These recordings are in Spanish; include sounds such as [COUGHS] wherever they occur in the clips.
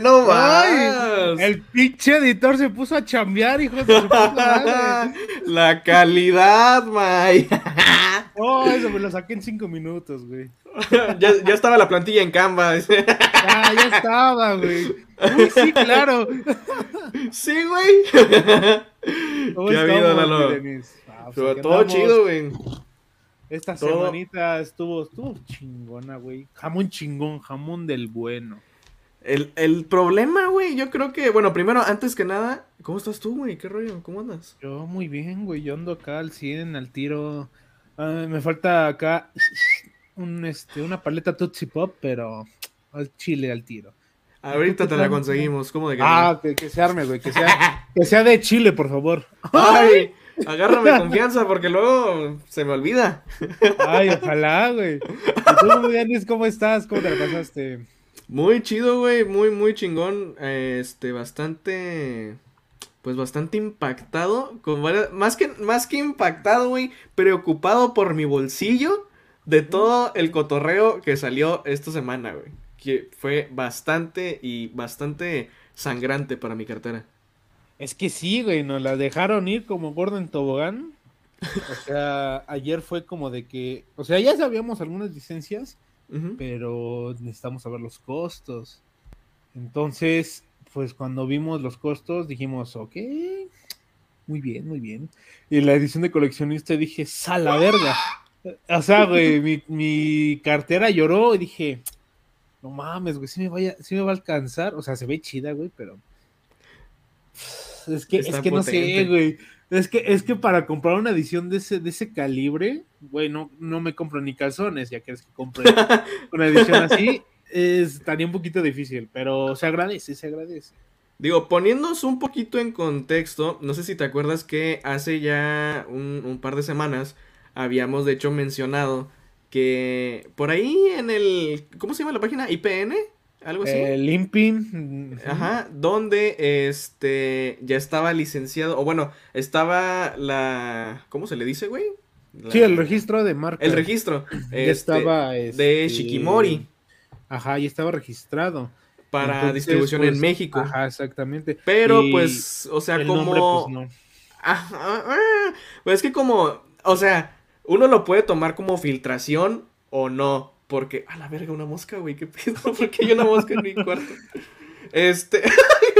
No más. El pinche editor se puso a chambear, hijo de su puta. La calidad, May. Oh, eso me lo saqué en cinco minutos, güey. [LAUGHS] ya, ya estaba la plantilla en Canva. Ah, ya estaba, güey. Uy, sí, claro. sí, güey. ¿Cómo ¿Qué ha habido, Lalo? Ah, pues todo andamos. chido, güey. Esta Todo. semanita estuvo, estuvo chingona, güey. Jamón chingón, jamón del bueno. El, el problema, güey, yo creo que, bueno, primero, antes que nada, ¿cómo estás tú, güey? ¿Qué rollo? ¿Cómo andas? Yo muy bien, güey. Yo ando acá al 100, al tiro. Ah, me falta acá [SNIFFS] un, este, una paleta Tootsie Pop, pero al chile, al tiro. Ahorita te la conseguimos, ¿cómo de que Ah, que, que se arme, güey. Que sea, que sea de chile, por favor. Ay, agárrame [LAUGHS] confianza porque luego se me olvida. Ay, ojalá, güey. ¿Y tú, Yanis, cómo estás? ¿Cómo te la pasaste? Muy chido, güey, muy, muy chingón. Este, bastante, pues bastante impactado. Con varias- más que, más que impactado, güey, preocupado por mi bolsillo de todo el cotorreo que salió esta semana, güey. Que fue bastante y bastante sangrante para mi cartera. Es que sí, güey, nos la dejaron ir como gordo en tobogán. [LAUGHS] O sea, ayer fue como de que, o sea, ya sabíamos algunas licencias, Pero necesitamos saber los costos. Entonces, pues cuando vimos los costos dijimos, ok, muy bien, muy bien. Y la edición de coleccionista dije, sal la verga. O sea, güey, [LAUGHS] mi, mi cartera lloró y dije, no mames, güey, sí me, vaya, sí me va a alcanzar. O sea, se ve chida, güey, pero... Es que, Está es que no sé, güey. Es que, es que para comprar una edición de ese, de ese calibre, güey, no, no me compro ni calzones, ya quieres que compre [LAUGHS] una edición así, es, estaría un poquito difícil, pero se agradece, se agradece. Digo, poniéndonos un poquito en contexto, no sé si te acuerdas que hace ya un, un par de semanas habíamos de hecho mencionado que por ahí en el, ¿cómo se llama la página? IPN, algo así. Eh. Ajá, donde este ya estaba licenciado, o bueno, estaba la, ¿cómo se le dice, güey? La- Sí, el registro de marca. El registro. Ya este, estaba. de este, Shikimori Ajá, ya estaba registrado. para Entonces, distribución en pues, México. Ajá, exactamente. Pero Y pues, o sea, el como... nombre, pues no. Ajá, ah, Pues es que como, o sea, uno lo puede tomar como filtración o no. Porque, a la verga, una mosca, güey, qué pedo, [LAUGHS] porque hay una mosca en mi cuarto. Este,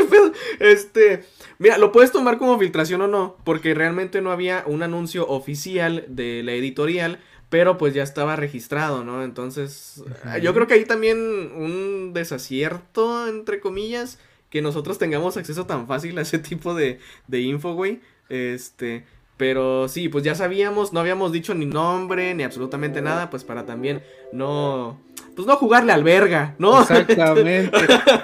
[LAUGHS] este, mira, lo puedes tomar como filtración o no, porque realmente no había un anuncio oficial de la editorial, pero pues ya estaba registrado, ¿no? Entonces, yo creo que hay también un desacierto, entre comillas, que nosotros tengamos acceso tan fácil a ese tipo de, de info, güey. Este, pero sí, pues ya sabíamos, no habíamos dicho ni nombre, ni absolutamente nada, pues para también no, pues no jugarle al verga, ¿no? [LAUGHS] Exactamente.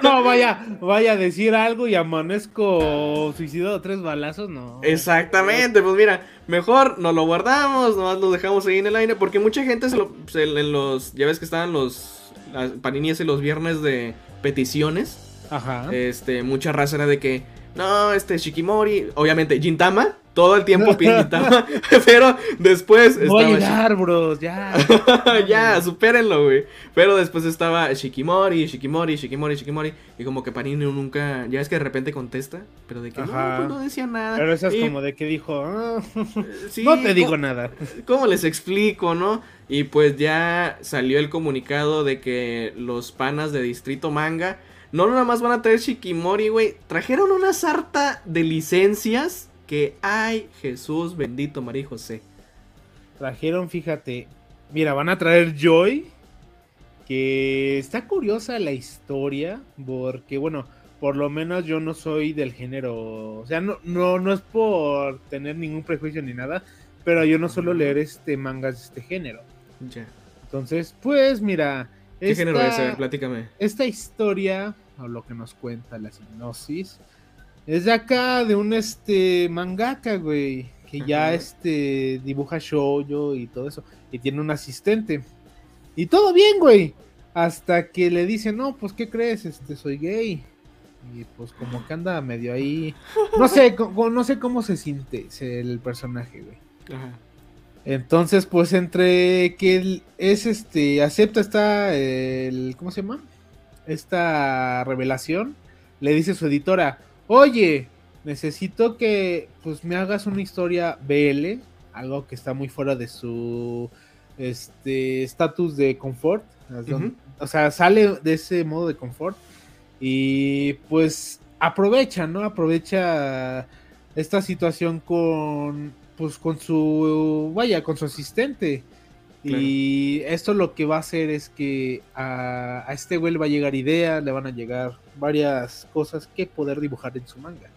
No, vaya, vaya a decir algo y amanezco suicidado tres balazos, no. Exactamente, pues mira, mejor nos lo guardamos, nomás lo dejamos ahí en el aire, porque mucha gente se lo, se- en los, ya ves que estaban los, las paninies en los viernes de peticiones, Ajá. este, mucha raza era de que, no, este, Shikimori, obviamente, Gintama, todo el tiempo [LAUGHS] pide Gintama, [LAUGHS] pero después Voy a llegar, bros, ya. [LAUGHS] Ya, supérenlo, güey, pero después estaba Shikimori, Shikimori, Shikimori, Shikimori, y como que Panini nunca, ya ves que de repente contesta, pero de que no, pues no decía nada. Pero eso es Y, como de que dijo, "Ah, sí, no te digo ¿cómo- nada. ¿Cómo les explico, no? Y pues ya salió el comunicado de que los panas de Distrito Manga no nada más van a traer Shikimori, güey. Trajeron una sarta de licencias que, ay, Jesús bendito María José. Trajeron, fíjate, mira, van a traer Joy, que está curiosa la historia, porque bueno, por lo menos yo no soy del género, o sea, no, no, no es por tener ningún prejuicio ni nada, pero yo no suelo leer este mangas de este género. Ya. Entonces, pues mira, ¿Qué esta, género es? A ver, platícame. esta historia, o lo que nos cuenta la sinopsis, es de acá, de un este mangaka, güey, que ya este dibuja shoujo y todo eso, y tiene un asistente. Y todo bien, güey. Hasta que le dice, no, pues, ¿qué crees? Este, soy gay. Y pues como que anda medio ahí. No sé, no sé cómo se siente el personaje, güey. Ajá. Entonces, pues entre que él es este, acepta está el, ¿cómo se llama? Esta revelación, le dice a su editora, oye, necesito que pues me hagas una historia BL, algo que está muy fuera de su este estatus de confort, o sea, sale de ese modo de confort y pues aprovecha, ¿no? Aprovecha esta situación con pues con su vaya, con su asistente. Y esto lo que va a hacer es que a, a este güey le va a llegar ideas, le van a llegar varias cosas que poder dibujar en su manga.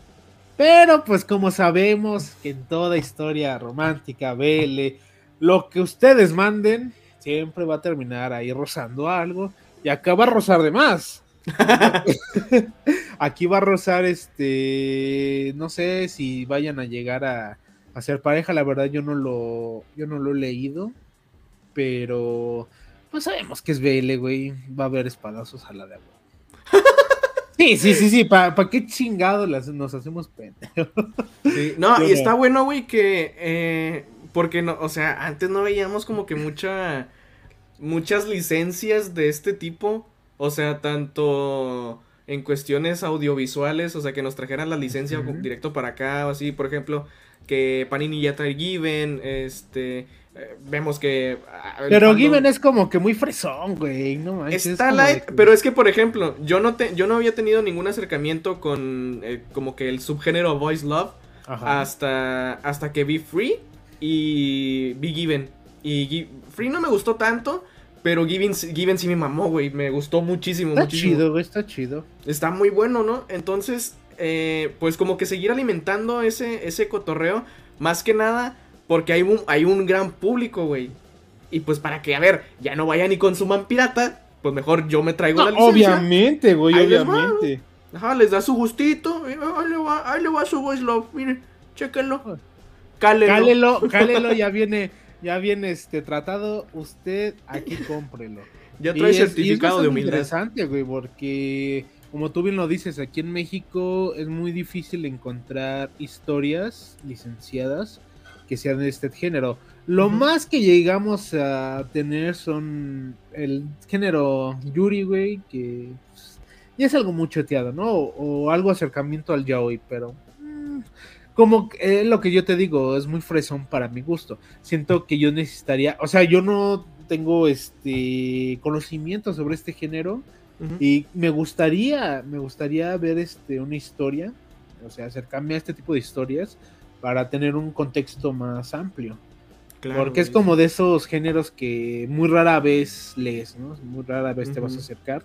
Pero pues como sabemos que en toda historia romántica, vele, lo que ustedes manden siempre va a terminar ahí rozando algo y acá va a rozar de más. [LAUGHS] Aquí va a rozar este, no sé si vayan a llegar a, a ser pareja, la verdad yo no lo yo no lo he leído, pero pues sabemos que es BL, güey, va a haber espadazos a la de agua. [LAUGHS] Sí, sí, sí, sí, ¿para qué chingado nos hacemos pendejos? [LAUGHS] no, y está bueno, güey, que, eh, porque, no, o sea, antes no veíamos como que mucha, muchas licencias de este tipo, o sea, tanto en cuestiones audiovisuales, o sea, que nos trajeran la licencia directo para acá, o así, por ejemplo, que Panini ya trae Given, este, eh, vemos que. Ah, pero Given es como que muy fresón, güey. No Está light, pero es que, por ejemplo, yo no, te, yo no había tenido ningún acercamiento con eh, como que el subgénero Voice Love hasta, hasta que vi Free y vi Given. Y Free no me gustó tanto, pero Given, Given sí me mamó, güey. Me gustó muchísimo. Está chido, güey, está chido. Está muy bueno, ¿no? Entonces, eh, pues como que seguir alimentando ese, ese cotorreo. Más que nada porque hay un, hay un gran público, güey. Y pues para que, a ver, ya no vayan y consuman pirata, pues mejor yo me traigo la licencia. Obviamente, güey, obviamente. Ajá, les da su gustito. Ahí le va, ahí le va su voice love. Miren, chéquenlo. Cálelo. Cálelo, cálelo, [LAUGHS] ya viene, ya viene este tratado. Usted aquí cómprelo. [LAUGHS] Ya trae certificado de humildad. interesante, güey, porque como tú bien lo dices, aquí en México es muy difícil encontrar historias licenciadas que sean de este género. Lo más que llegamos a tener son el género Yuri, güey, que pues, ya es algo muy choteado, ¿no? O, algo acercamiento al yaoi, pero mm, como eh, lo que yo te digo, es muy fresón para mi gusto. Siento que yo necesitaría, o sea, yo no tengo este conocimiento sobre este género y me gustaría, me gustaría ver este una historia, o sea, acercarme a este tipo de historias para tener un contexto más amplio. Porque es como de esos géneros que muy rara vez lees, ¿no? Muy rara vez te vas a acercar.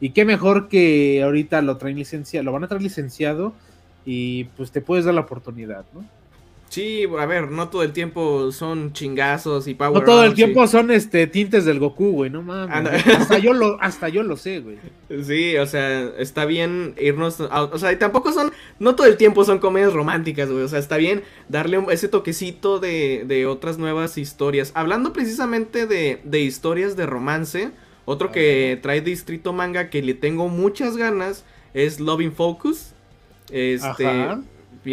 Y qué mejor que ahorita lo traen licenciado, lo van a traer licenciado y pues te puedes dar la oportunidad, ¿no? Sí, a ver, no todo el tiempo son chingazos y power No todo el tiempo son este tintes del Goku, güey, no mames. hasta yo lo hasta yo lo sé, güey. Sí, o sea, está bien irnos o sea, y tampoco son no todo el tiempo son comedias románticas, güey, o sea, está bien darle ese toquecito de, de otras nuevas historias. Hablando precisamente de, de historias de romance, otro que trae Distrito Manga que le tengo muchas ganas es Loving Focus. Este Ajá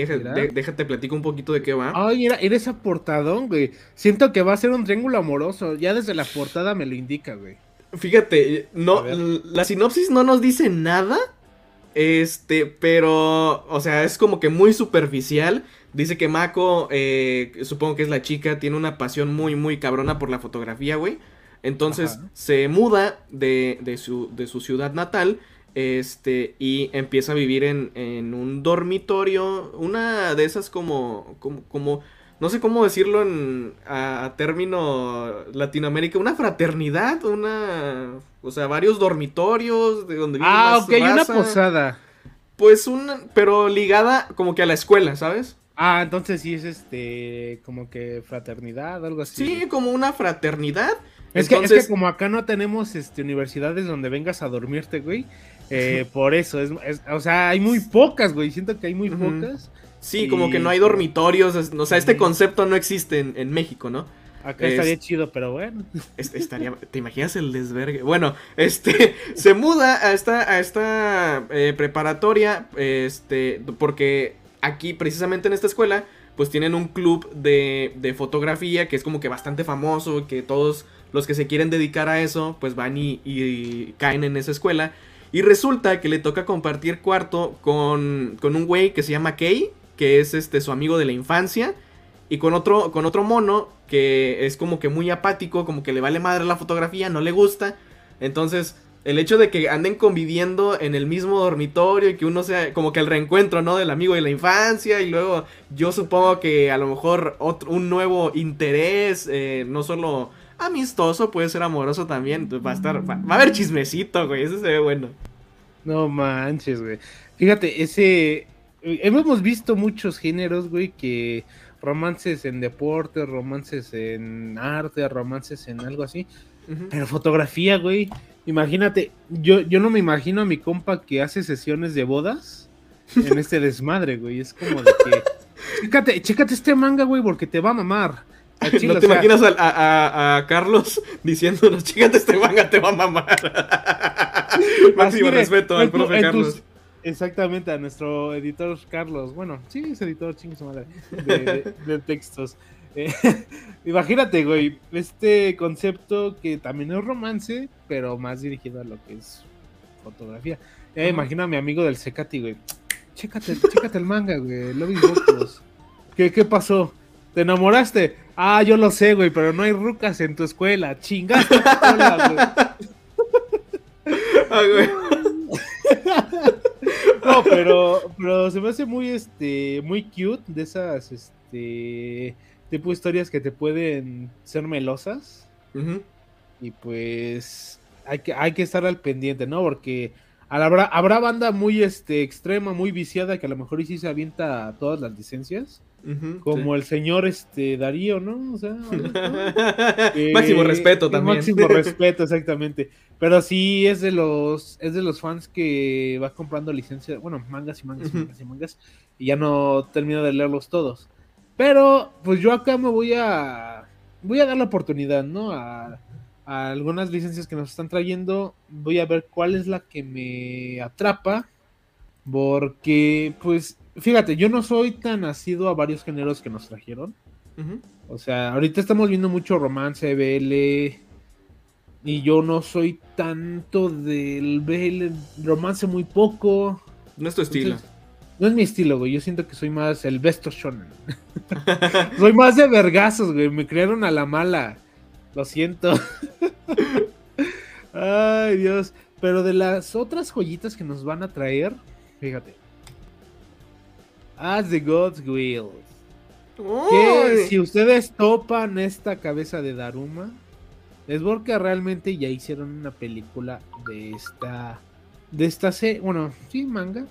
déjate platico un poquito de qué va. Ay, era, era esa portadón, güey. Siento que va a ser un triángulo amoroso. Ya desde la portada me lo indica, güey. Fíjate, no, la sinopsis no nos dice nada. Este, pero, o sea, es como que muy superficial. Dice que Mako, eh, supongo que es la chica, tiene una pasión muy, muy cabrona por la fotografía, güey. Entonces se muda de, de, su, de su ciudad natal este, y empieza a vivir en, en un dormitorio, una de esas como, como, como no sé cómo decirlo en, a, término Latinoamérica, una fraternidad, una, o sea, varios dormitorios de donde Ah, ok, una posada. Pues una, pero ligada como que a la escuela, ¿sabes? Ah, entonces sí es este, como que fraternidad, algo así. Sí, como una fraternidad. Es, que, es que como acá no tenemos este, universidades donde vengas a dormirte, güey, eh, [LAUGHS] por eso, es, o sea, hay muy pocas, güey. Siento que hay muy pocas. Sí, como que no hay dormitorios. o sea, este concepto no existe en, México, ¿no? Acá estaría chido, pero bueno. [LAUGHS] estaría, ¿Te imaginas el desvergue? Bueno, este [LAUGHS] se muda a esta, a esta eh, preparatoria. Este. Porque aquí, precisamente en esta escuela, pues tienen un club de, de fotografía que es como que bastante famoso. Que todos los que se quieren dedicar a eso, pues van y caen en esa escuela. Y resulta que le toca compartir cuarto con, con un güey que se llama Kei, que es este su amigo de la infancia. Y con otro, con otro mono que es como que muy apático, como que le vale madre la fotografía, no le gusta. Entonces, el hecho de que anden conviviendo en el mismo dormitorio y que uno sea como que el reencuentro, ¿no? Del amigo de la infancia y luego yo supongo que a lo mejor otro, un nuevo interés, eh, no solo amistoso, puede ser amoroso también. Va a estar, va, a haber chismecito, güey, ese se ve bueno. No manches, güey. Fíjate, ese... Hemos visto muchos géneros, güey, que romances en deporte, romances en arte, romances en algo así. Pero fotografía, güey. Imagínate, yo, yo no me imagino a mi compa que hace sesiones de bodas en [LAUGHS] este desmadre, güey. Es como de que. Chécate, chécate este manga, güey, porque te va a mamar. [LAUGHS] ¿No te imaginas a, a, Carlos [LAUGHS] diciéndonos, chécate este manga, te va a mamar? [LAUGHS] Máximo respeto al profe Carlos. Exactamente, a nuestro editor Carlos. Bueno, sí, es editor, chingue su madre. De, textos. Eh, imagínate, güey, este concepto que también es romance, pero más dirigido a lo que es fotografía. Eh, imagina a mi amigo del Secati, güey. Chécate, chécate el manga, güey. Lo ¿Qué, ¿Qué pasó? ¿Te enamoraste? Ah, yo lo sé, güey, pero no hay rucas en tu escuela. Chingaste. [LAUGHS] ah, güey. [LAUGHS] No, pero, pero se me hace muy, este, muy cute de esas, este, tipo de historias que te pueden ser melosas. Y pues hay que, hay que estar al pendiente, ¿no? Porque habrá, habrá banda muy, este, extrema, muy viciada que a lo mejor sí se avienta todas las licencias como el señor este Darío, ¿no? O sea, [LAUGHS] máximo respeto también. Máximo [LAUGHS] respeto, exactamente. Pero sí es de los es de los fans que va comprando licencias, bueno, mangas y mangas y mangas y mangas y ya no termino de leerlos todos. Pero pues yo acá me voy a voy a dar la oportunidad, ¿no? A, a algunas licencias que nos están trayendo, voy a ver cuál es la que me atrapa porque pues fíjate, yo no soy tan nacido a varios géneros que nos trajeron. O sea, ahorita estamos viendo mucho romance, BL. Y yo no soy tanto del BL, romance muy poco. No es tu estilo. no es mi estilo, güey. Yo siento que soy más el besto shonen. [LAUGHS] [LAUGHS] soy más de vergazos, güey. Me crearon a la mala. Lo siento. [LAUGHS] Ay, Dios. Pero de las otras joyitas que nos van a traer, fíjate. As the Gods Will. Que si ustedes topan esta cabeza de Daruma, es porque realmente ya hicieron una película de esta. De esta serie. Bueno, sí, manga.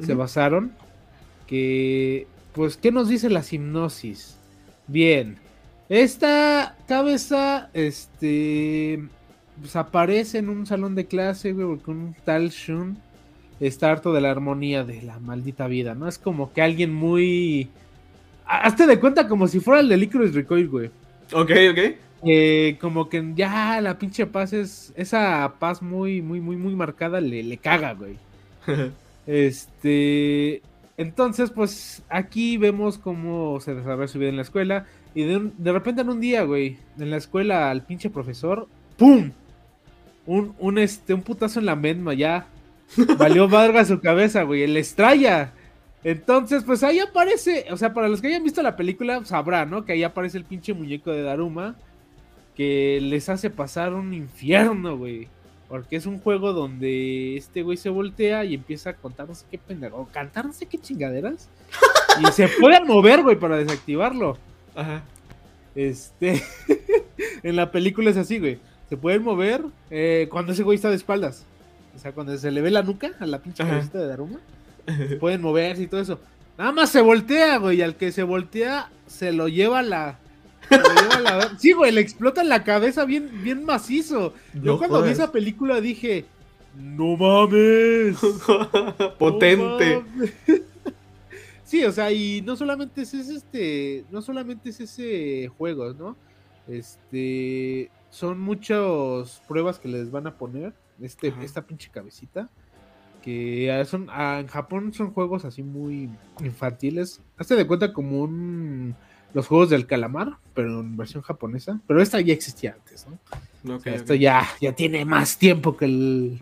Se basaron. Que. Pues, ¿qué nos dice la hipnosis? Bien. Esta cabeza. Este. Pues aparece en un salón de clase, güey, porque un tal Shun está harto de la armonía de la maldita vida, ¿no? Es como que alguien muy... Hazte de cuenta como si fuera el de Licorice Recoil, güey. Ok, ok. Eh, como que ya la pinche paz es... Esa paz muy, muy, muy, muy marcada le, le caga, güey. [LAUGHS] este... Entonces, pues aquí vemos cómo se desarrolla su vida en la escuela. Y de, de repente en un día, güey, en la escuela al pinche profesor, ¡pum! Un, un, este, un putazo en la medma ya Valió madre su cabeza, güey. El estrella. Entonces, pues ahí aparece. O sea, para los que hayan visto la película, sabrá, ¿no? Que ahí aparece el pinche muñeco de Daruma. Que les hace pasar un infierno, güey. Porque es un juego donde este güey se voltea y empieza a contar no sé qué pendejo. O cantar no sé qué chingaderas. y se pueden mover, güey, para desactivarlo. Ajá. Este. [LAUGHS] en la película es así, güey. Se pueden mover eh, cuando ese güey está de espaldas. O sea, cuando se le ve la nuca a la pinche cabecita de Daruma, pueden moverse y todo eso. Nada más se voltea, güey. Y al que se voltea, se lo lleva la. [LAUGHS] Sí, güey, le explota la cabeza bien, bien macizo. Yo cuando vi esa película dije, no mames. [LAUGHS] Potente. [LAUGHS] sí, o sea, y no solamente es, este, no solamente es ese juego, ¿no? Este, son muchas pruebas que les van a poner este, esta pinche cabecita. Que son, ah, en Japón son juegos así muy infantiles. Hazte de cuenta como un, los juegos del calamar, pero en versión japonesa. Pero esta ya existía antes, ¿no? esto ya, ya tiene más tiempo que el,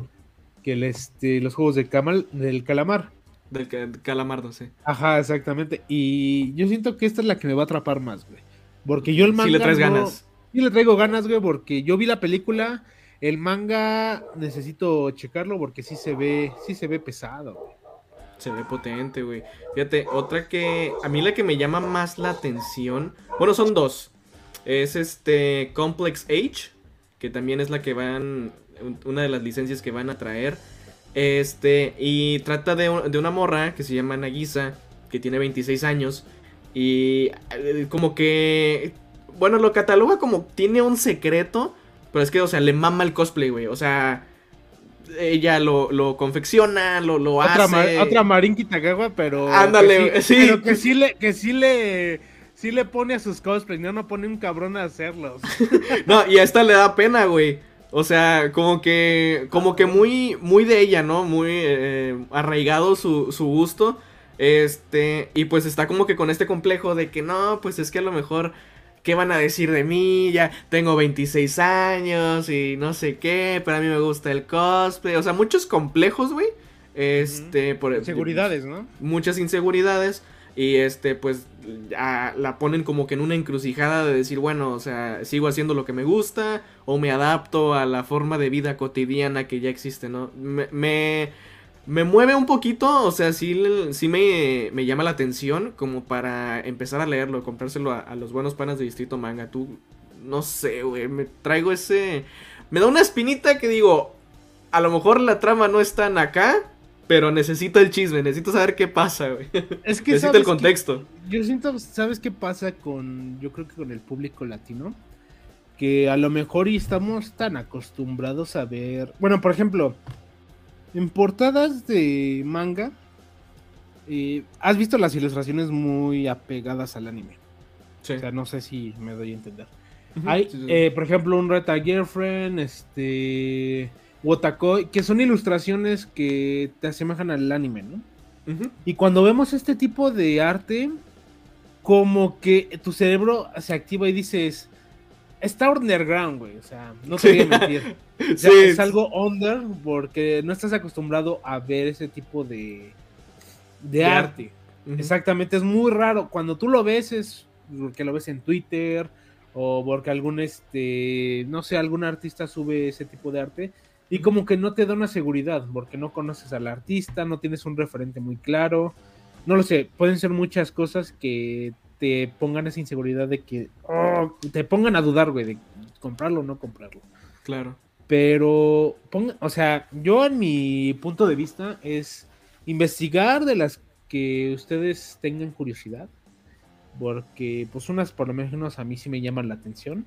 que el, este, los juegos del, camal, del calamar. Del calamardo, sí. Ajá, exactamente. Y yo siento que esta es la que me va a atrapar más, güey. Porque yo el manga. Sí le traes ganas. Sí le traigo ganas, güey, porque yo vi la película. El manga necesito checarlo porque sí se ve, sí se ve pesado. Se ve potente, güey. Fíjate, otra que. A mí la que me llama más la atención. Bueno, son dos. Es este. Complex Age. Que también es la que van. Una de las licencias que van a traer. Este. Y trata de, de una morra que se llama Nagisa. Que tiene 26 años. Y. Eh, como que. Bueno, lo cataloga como. Tiene un secreto. Pero es que, o sea, le mama el cosplay, güey. O sea ella lo, lo confecciona, lo, lo otra hace. otra Marín Kitagawa, pero. Ándale, que sí, Pero que sí le, que sí le. Sí le pone a sus cosplays, no, no pone un cabrón a hacerlos. [LAUGHS] no, y a esta le da pena, güey. O sea, como que. Como que muy. Muy de ella, ¿no? Muy eh, arraigado su, su gusto. Este. Y pues está como que con este complejo de que no, pues es que a lo mejor ¿qué van a decir de mí? Ya tengo 26 años y no sé qué, pero a mí me gusta el cosplay. O sea, muchos complejos, güey. Este, por inseguridades, ¿no? Muchas inseguridades. Y este, pues, la ponen como que en una encrucijada de decir, bueno, o sea, sigo haciendo lo que me gusta o me adapto a la forma de vida cotidiana que ya existe, ¿no? me me mueve un poquito, o sea, sí, sí me, me, llama la atención como para empezar a leerlo, comprárselo a, los buenos panas de Distrito Manga. Tú, no sé, güey, me traigo ese... Me da una espinita que digo, a lo mejor la trama no es tan acá, pero necesito el chisme, necesito saber qué pasa, güey. Es que [LAUGHS] necesito el contexto. yo siento, ¿sabes qué pasa con, yo creo que con el público latino? Que a lo mejor estamos tan acostumbrados a ver, bueno, por ejemplo, en portadas de manga, eh, has visto las ilustraciones muy apegadas al anime. O sea, no sé si me doy a entender. Hay, eh, por ejemplo, un Reta Girlfriend, este. Wotakoi, que son ilustraciones que te asemejan al anime, ¿no? Y cuando vemos este tipo de arte, como que tu cerebro se activa y dices, está underground, güey. O sea, no te voy a mentir. [LAUGHS] Es algo under porque no estás acostumbrado a ver ese tipo de, de, arte. Exactamente, es muy raro. Cuando tú lo ves es porque lo ves en Twitter o porque algún, este, no sé, algún artista sube ese tipo de arte y como que no te da una seguridad porque no conoces al artista, no tienes un referente muy claro. No lo sé, pueden ser muchas cosas que te pongan esa inseguridad de que oh, te pongan a dudar, güey, de comprarlo o no comprarlo. Claro. Pero, ponga, o sea, yo en mi punto de vista es investigar de las que ustedes tengan curiosidad. Porque, pues, unas por lo menos a mí sí me llaman la atención.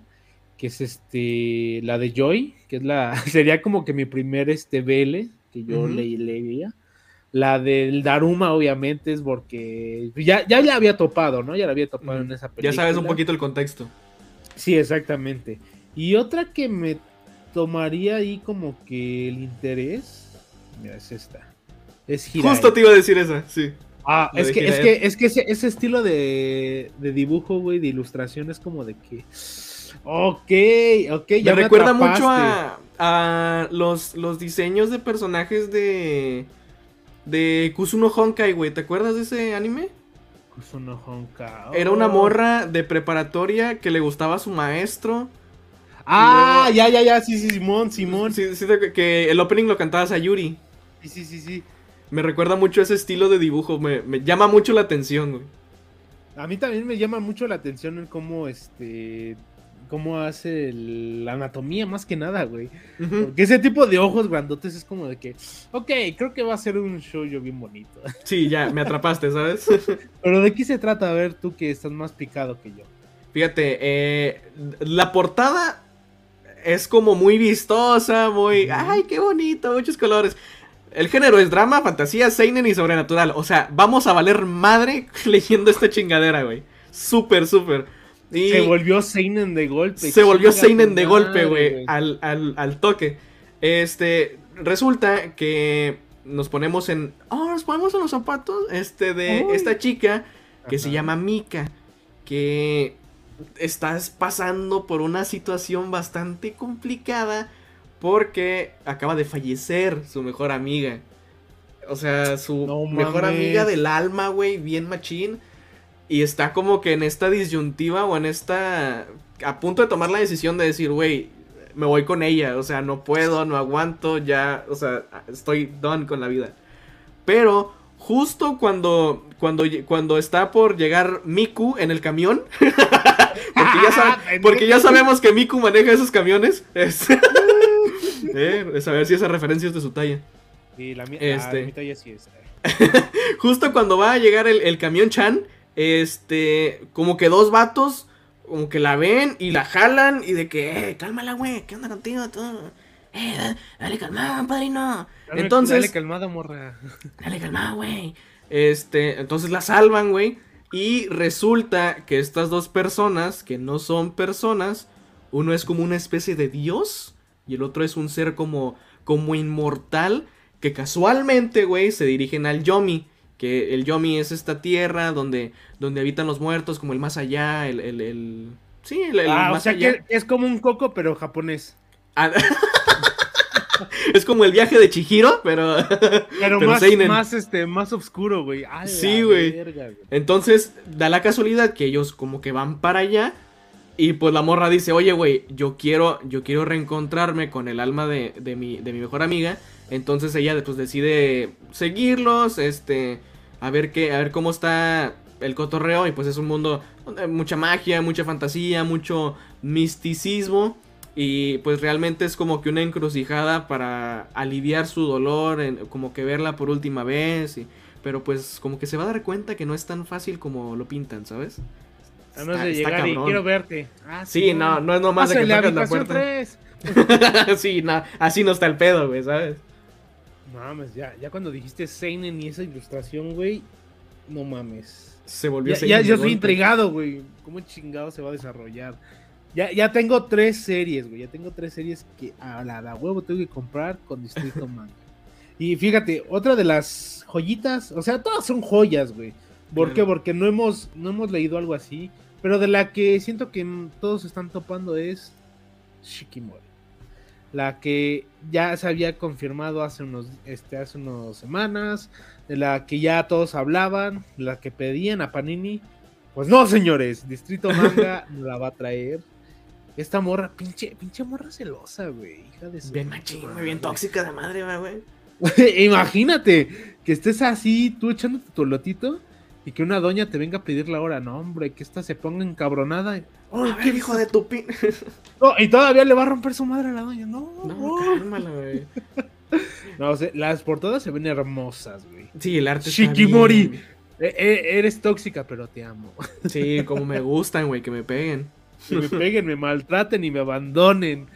Que es este, la de Joy, que es la, [LAUGHS] sería como que mi primer este BL que yo leía. La del Daruma, obviamente, es porque ya, ya la había topado, ¿no? Ya la había topado en esa película. Ya sabes un poquito el contexto. Sí, exactamente. Y otra que me tomaría ahí como que el interés. Mira, es esta. Es Justo te iba a decir esa, sí. Ah, es que, es que, es que, ese, estilo de, de dibujo, güey, de ilustración es como de que. Ok, ok, ya me, recuerda mucho a, a los, los diseños de personajes de. De Kusuno Honkai, güey. ¿Te acuerdas de ese anime? Kusuno Honkai. Era una oh. morra de preparatoria que le gustaba a su maestro. Ah, ya, ya, ya, sí, sí, Simón, Simón. Sí, sí, que el opening lo cantaba Sayuri. Sí, sí, sí, sí. Me recuerda mucho ese estilo de dibujo, me, llama mucho la atención, güey. A mí también me llama mucho la atención el cómo, este, cómo hace la anatomía más que nada, güey. Porque ese tipo de ojos grandotes es como de que, ok, creo que va a ser un show yo bien bonito. [LAUGHS] Sí, ya, me atrapaste, ¿sabes? Pero ¿de qué se trata? A ver, tú que estás más picado que yo. Fíjate, eh, la portada es como muy vistosa, muy... ¡Ay, qué bonito! Muchos colores. El género es drama, fantasía, seinen y sobrenatural. O sea, vamos a valer madre [LAUGHS] leyendo esta chingadera, güey. Súper, súper. Se volvió seinen de golpe. Se volvió seinen de golpe, güey. Al, al, toque. Este, resulta que nos ponemos en... Oh, nos ponemos en los zapatos este, de esta chica que se llama Mika. Que estás pasando por una situación bastante complicada porque acaba de fallecer su mejor amiga. O sea, su No mejor amiga del alma, güey, bien machín. Y está como que en esta disyuntiva o en esta... A punto de tomar la decisión de decir, güey, me voy con ella. O sea, no puedo, no aguanto, ya... O sea, estoy done con la vida. Pero justo cuando, cuando, cuando está por llegar Miku en el camión... [LAUGHS] porque, ya sab- [LAUGHS] porque ya sabemos que Miku maneja esos camiones. Es, [LAUGHS] eh, es a ver si esa referencia es de su talla. Y la mía, Este. la ya sí es. Justo cuando va a llegar el, el camión Chan, este, como que dos vatos, como que la ven y la jalan y de que, eh, cálmala, güey, ¿qué onda contigo? Tú? Eh, da- dale calmado, padrino. Dale- Entonces, Dale calmada, morra. [LAUGHS] dale calmado, güey. Este, entonces la salvan, güey. Y resulta que estas dos personas, que no son personas, uno es como una especie de dios y el otro es un ser como, como inmortal que casualmente, güey, se dirigen al Yomi. Que el Yomi es esta tierra donde, donde habitan los muertos, como el más allá, el... el, el- sí, el, el Ah, o sea allá. que es como un coco, pero japonés. Ah, [LAUGHS] es como el viaje de Chihiro, pero... [LAUGHS] Pero, Pero más, seinen. más, este, más oscuro, güey. Sí, güey. Entonces, da la casualidad que ellos como que van para allá. Y pues la morra dice, oye, güey, yo quiero, yo quiero reencontrarme con el alma de, de mi, de mi mejor amiga. Entonces ella después decide seguirlos, este, a ver qué, a ver cómo está el cotorreo. Y pues es un mundo donde hay mucha magia, mucha fantasía, mucho misticismo. Y pues realmente es como que una encrucijada para aliviar su dolor, en- como que verla por última vez. y- pero pues como que se va a dar cuenta que no es tan fácil como lo pintan, ¿sabes? Además de llegar y quiero verte. Ah, Sí, no, no es nomás de que la puerta. [LAUGHS] sí, no, así no está el pedo, güey, ¿sabes? No mames, ya, ya cuando dijiste Seinen y esa ilustración, güey, no mames. Se volvió Ya, seinen ya- yo estoy golpe. intrigado, güey. ¿Cómo chingado se va a desarrollar? Ya, ya tengo tres series, güey. Ya tengo tres series que a la, la huevo tengo que comprar con Distrito [LAUGHS] Manga. Y fíjate, otra de las joyitas, o sea, todas son joyas, güey. ¿Por qué? Porque no hemos, no hemos leído algo así. Pero de la que siento que todos están topando es Shikimori. La que ya se había confirmado hace unos, este, hace unas semanas. De la que ya todos hablaban. La que pedían a Panini. Pues no, señores. Distrito Manga [LAUGHS] no la va a traer. Esta morra, pinche, pinche morra celosa, güey. Hija de su Bien machín, madre. muy bien tóxica de madre, güey. [LAUGHS] Imagínate que estés así, tú echándote tu lotito y que una doña te venga a pedir la hora. No, hombre, que esta se ponga encabronada. Oh, A ¿qué ver, hijo de tu pin... [LAUGHS] No, y todavía le va a romper su madre a la doña. No, No, cálmala, güey. [LAUGHS] No, o sea, las portadas se ven hermosas, güey. Sí, el arte está Shikimori. bien. E- e- eres tóxica, pero te amo. [LAUGHS] Sí, como me gustan, güey, que me peguen. Que me peguen, me maltraten y me abandonen.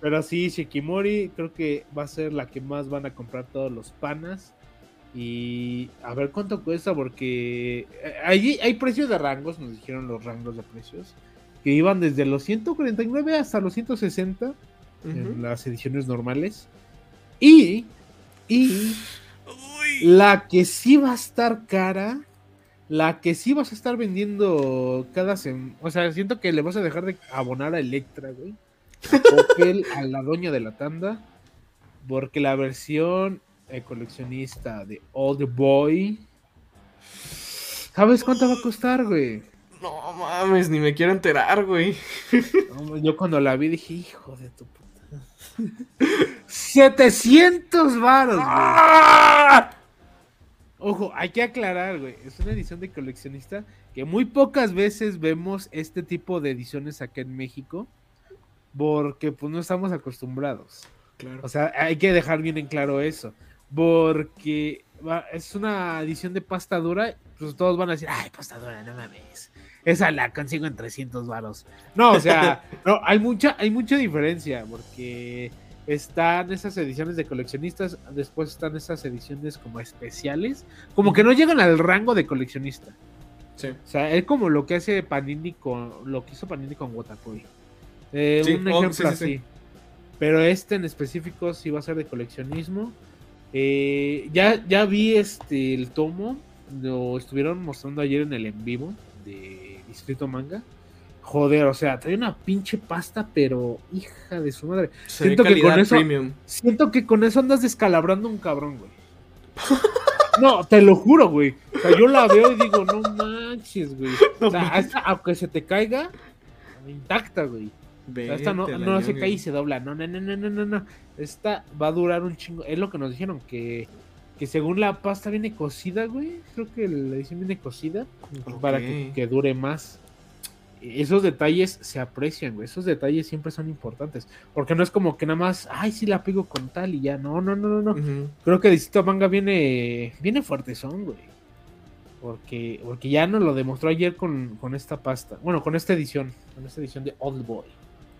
Pero sí, Shikimori creo que va a ser la que más van a comprar todos los panas. Y a ver cuánto cuesta, porque eh, allí hay precios de rangos, nos dijeron los rangos de precios, que iban desde los 149 hasta los 160 en Ujú. las ediciones normales. Y, y Uy. la que sí va a estar cara, la que sí vas a estar vendiendo cada semana. O sea, siento que le vas a dejar de abonar a Electra, güey. A Coppel, [LAUGHS] a la doña de la tanda. Porque la versión eh, coleccionista de Old Boy. ¿Sabes cuánto va a costar, güey? No mames, ni me quiero enterar, güey. No, Yo cuando la vi dije, hijo de tu puta. 700 varos, güey. ¡Ah! Ojo, hay que aclarar, güey. Es una edición de coleccionista que muy pocas veces vemos este tipo de ediciones acá en México. Porque pues no estamos acostumbrados. Claro. O sea, hay que dejar bien en claro eso. Porque va- es una edición de pasta dura. Pues todos van a decir, ay, pasta dura, no mames. Esa la consigo en 300 varos. No, o sea, [LAUGHS] no, hay mucha, hay mucha diferencia. Porque están esas ediciones de coleccionistas. Después están esas ediciones como especiales. Como que no llegan al rango de coleccionista. Sí. O sea, es como lo que hace Panini con. Lo que hizo Panini con Watapoy. Eh, Sí, un oh, ejemplo sí, sí, así. sí. Pero este en específico sí va a ser de coleccionismo. Eh, ya, ya vi este el tomo. Lo estuvieron mostrando ayer en el en vivo de Distrito Manga. Joder, o sea, trae una pinche pasta, pero hija de su madre. siento que con eso. Siento que con eso andas descalabrando un cabrón, güey. [LAUGHS] No, te lo juro, güey. O sea, yo la veo y digo, no manches, güey. [LAUGHS] O sea, aunque se te caiga, intacta, güey. Esta no, no se cae y se dobla. No, no, no, no, no, no. Esta va a durar un chingo. Es lo que nos dijeron, que, que según la pasta viene cocida, güey. Creo que la edición viene cocida. Para que, que dure más esos detalles se aprecian, güey. Esos detalles siempre son importantes. Porque no es como que nada más, ay, sí la pego con tal y ya. No, no, no, no, no. Creo que Distrito Manga viene, viene fuerte son, güey. Porque, porque ya nos lo demostró ayer con, esta pasta. Bueno, con esta edición. Con esta edición de Old Boy.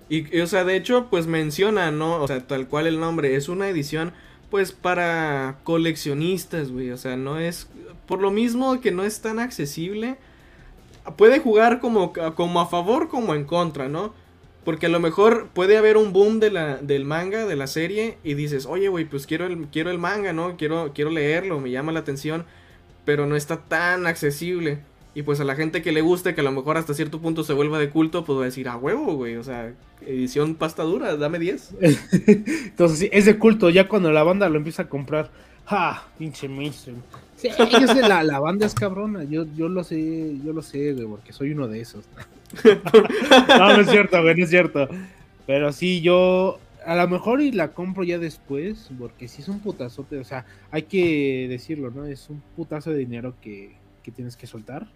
Y, o sea, de hecho, pues menciona, ¿no? O sea, tal cual el nombre. Es una edición, pues, para coleccionistas, güey. O sea, no es. Por lo mismo que no es tan accesible puede jugar como, como a favor como en contra, ¿no? Porque a lo mejor puede haber un boom de la, del manga, de la serie, y dices, oye, güey, pues quiero el, quiero el manga, ¿no? Quiero, quiero leerlo, me llama la atención, pero no está tan accesible. Y pues a la gente que le guste, que a lo mejor hasta cierto punto se vuelva de culto, pues va a decir, a huevo, güey, o sea, edición pasta dura, dame 10. [LAUGHS] Entonces, sí, es de culto, ya cuando la banda lo empieza a comprar, ¡ja! Pinche mainstream. Sí, la, la, banda es cabrona, yo, yo lo sé, yo lo sé, güey, porque soy uno de esos. [LAUGHS] no, no es cierto, güey, no es cierto. Pero sí, yo a lo mejor y la compro ya después, porque si es un putazote, o sea, hay que decirlo, ¿no? Es un putazo de dinero que, que tienes que soltar.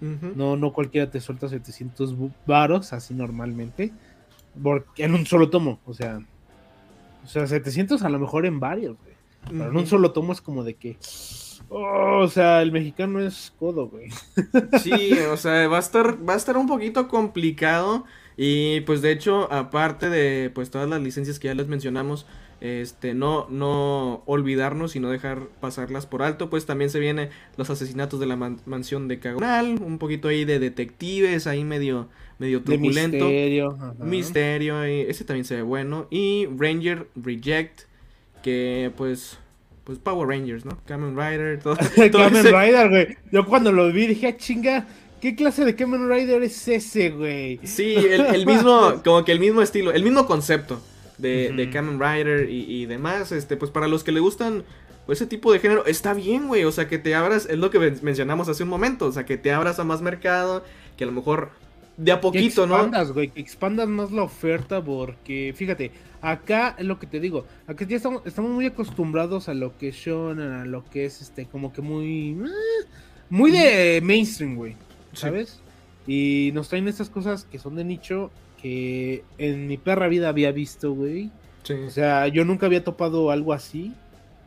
No, no cualquiera te suelta 700 varos así normalmente, porque en un solo tomo, o sea, o sea, 700 a lo mejor en varios, güey. Pero en un solo tomo es como de que Oh, o sea, el mexicano es codo, güey. [LAUGHS] Sí, o sea, va a estar, va a estar un poquito complicado. Y pues de hecho, aparte de pues todas las licencias que ya les mencionamos, este, no, no olvidarnos y no dejar pasarlas por alto, pues también se vienen los asesinatos de la mansión de Cagonal, un poquito ahí de detectives, ahí medio, medio truculento. misterio. Misterio, ese también se ve bueno. Y Ranger Reject, que pues pues Power Rangers, ¿no? Kamen Rider, todo. [LAUGHS] Kamen Rider, güey. Yo cuando lo vi dije, ah, chinga, ¿qué clase de Kamen Rider es ese, güey? Sí, el, mismo, como que el mismo estilo, el mismo concepto de, de Kamen Rider y, demás. Este, pues para los que le gustan pues, ese tipo de género, está bien, güey. O sea, que te abras, es lo que mencionamos hace un momento, o sea, que te abras a más mercado, que a lo mejor de a poquito, que expandas, güey, que expandas más la oferta porque, fíjate, acá es lo que te digo, acá ya estamos, estamos muy acostumbrados a lo que es shonen, a lo que es este, como que muy, eh, muy de mainstream, güey, ¿sabes? Y nos traen estas cosas que son de nicho que en mi perra vida había visto, güey. O sea, yo nunca había topado algo así.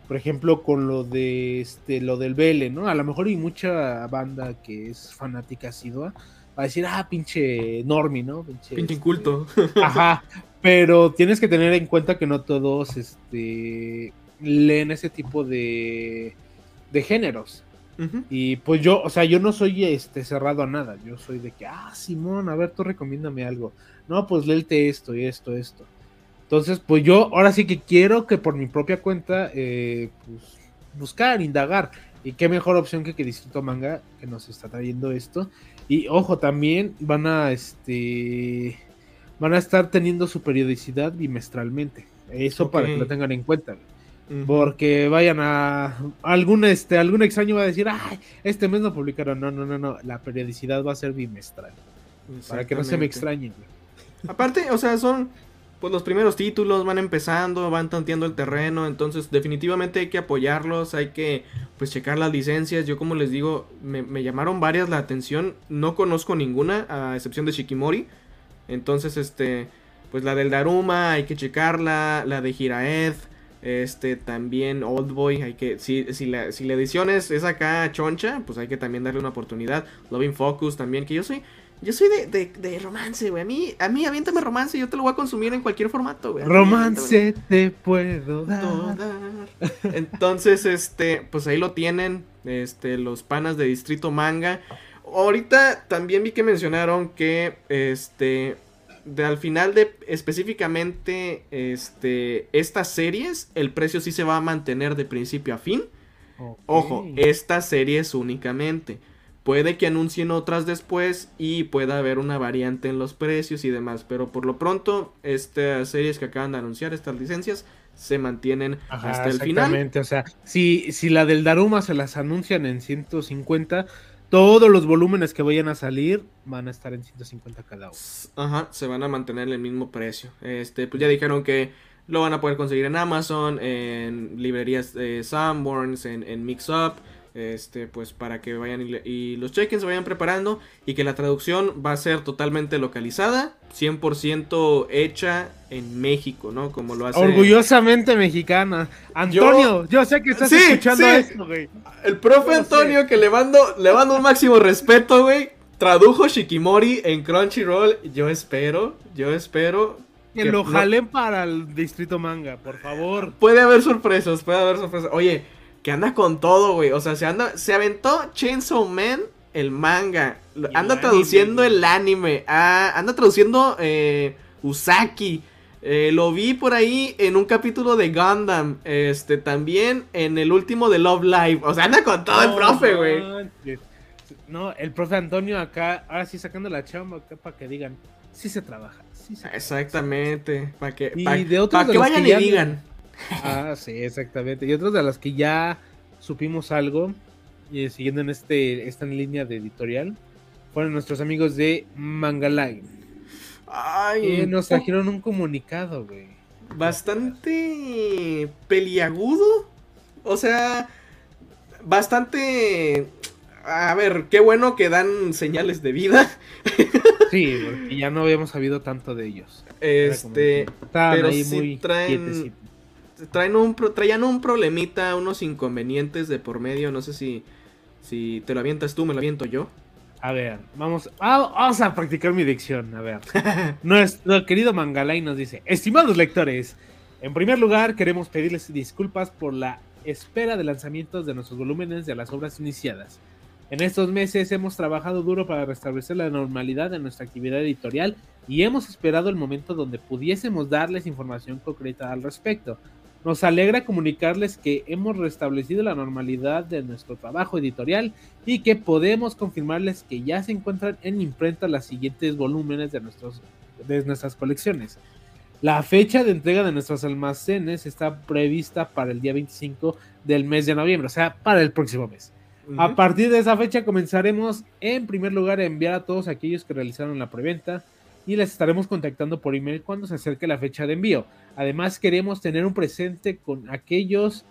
Por ejemplo, con lo de este, lo del Vele, ¿no? A lo mejor hay mucha banda que es fanática asidua a decir, ah, pinche Normi, ¿no? Pinche, pinche inculto. Este, [LAUGHS] ajá. Pero tienes que tener en cuenta que no todos este, leen ese tipo de, de géneros. Y pues yo, o sea, yo no soy este cerrado a nada. Yo soy de que, ah, Simón, a ver, tú recomiéndame algo. No, pues léete esto y esto, esto. Entonces, pues yo ahora sí que quiero que por mi propia cuenta, eh, pues, buscar, indagar. Y qué mejor opción que que Distrito Manga, que nos está trayendo esto. Y ojo, también van a este van a estar teniendo su periodicidad bimestralmente. Eso para que lo tengan en cuenta. Porque vayan a algún este algún extraño va a decir, "Ay, este mes no publicaron." No, no, no, no, la periodicidad va a ser bimestral. Para que no se me extrañen. Aparte, o sea, son pues los primeros títulos van empezando, van tanteando el terreno, entonces definitivamente hay que apoyarlos, hay que pues checar las licencias, yo como les digo, me, llamaron varias la atención, no conozco ninguna, a excepción de Shikimori, entonces este, pues la del Daruma hay que checarla, la de Hiraed, este también Old Boy, hay que, si, si, la, si la edición es, es acá choncha, pues hay que también darle una oportunidad, Loving Focus también, que yo soy yo soy de, de, romance, güey. A mí, a mí, aviéntame romance, yo te lo voy a consumir en cualquier formato, güey. Romance te puedo dar. Entonces, este, pues ahí lo tienen, este, los panas de Distrito Manga. Ahorita también vi que mencionaron que, este, de, al final de específicamente, este, estas series, el precio sí se va a mantener de principio a fin. Ojo, estas series únicamente. Puede que anuncien otras después y pueda haber una variante en los precios y demás. Pero por lo pronto, estas series que acaban de anunciar, estas licencias, se mantienen hasta el final. Exactamente, o sea, si, si la del Daruma se las anuncian en 150, todos los volúmenes que vayan a salir van a estar en 150 cada uno. Ajá, se van a mantener en el mismo precio. Este, pues ya dijeron que lo van a poder conseguir en Amazon, en librerías de Sanborns, en, en Up. Este, pues para que vayan y, los chequen, se vayan preparando y que la traducción va a ser totalmente localizada, 100% hecha en México, ¿no? Como lo hace. Orgullosamente mexicana. Antonio, yo, sé que estás escuchando esto, güey. El profe Antonio, que le mando, le mando un máximo respeto, güey. Tradujo Shikimori en Crunchyroll. Yo espero, yo espero que, lo jalen para el distrito manga, por favor. Puede haber sorpresas, puede haber sorpresas. Oye, que anda con todo, güey. O sea, se anda, se aventó Chainsaw Man, el manga. anda traduciendo el anime. Ah, anda traduciendo eh, Usaki. Eh, lo vi por ahí en un capítulo de Gundam. Este, también en el último de Love Live. O sea, anda con todo el profe, güey. No, el profe Antonio acá, ahora sí sacando la chamba acá para que digan, sí se trabaja. Exactamente. Para que, que vayan y digan. Ah, sí, exactamente. Y otros de las que ya supimos algo, y siguiendo en este, esta línea de editorial, fueron nuestros amigos de Mangaline. Ay, nos trajeron un comunicado, güey. Bastante peliagudo. O sea, bastante. A ver, qué bueno que dan señales de vida. [LAUGHS] Sí, porque ya no habíamos sabido tanto de ellos. Este, pero sí traen, traen un, traían un problemita, unos inconvenientes de por medio. No sé si, si te lo avientas tú, me lo aviento yo. A ver, vamos, vamos a practicar mi dicción. A ver, [LAUGHS] nuestro querido Mangalay nos dice: Estimados lectores, en primer lugar queremos pedirles disculpas por la espera de lanzamientos de nuestros volúmenes de las obras iniciadas. En estos meses hemos trabajado duro para restablecer la normalidad de nuestra actividad editorial y hemos esperado el momento donde pudiésemos darles información concreta al respecto. Nos alegra comunicarles que hemos restablecido la normalidad de nuestro trabajo editorial y que podemos confirmarles que ya se encuentran en imprenta los siguientes volúmenes de, nuestros, de nuestras colecciones. La fecha de entrega de nuestros almacenes está prevista para el día 25 del mes de noviembre, o sea, para el próximo mes. A partir de esa fecha comenzaremos en primer lugar a enviar a todos aquellos que realizaron la preventa y les estaremos contactando por email cuando se acerque la fecha de envío. Además queremos tener un presente con aquellos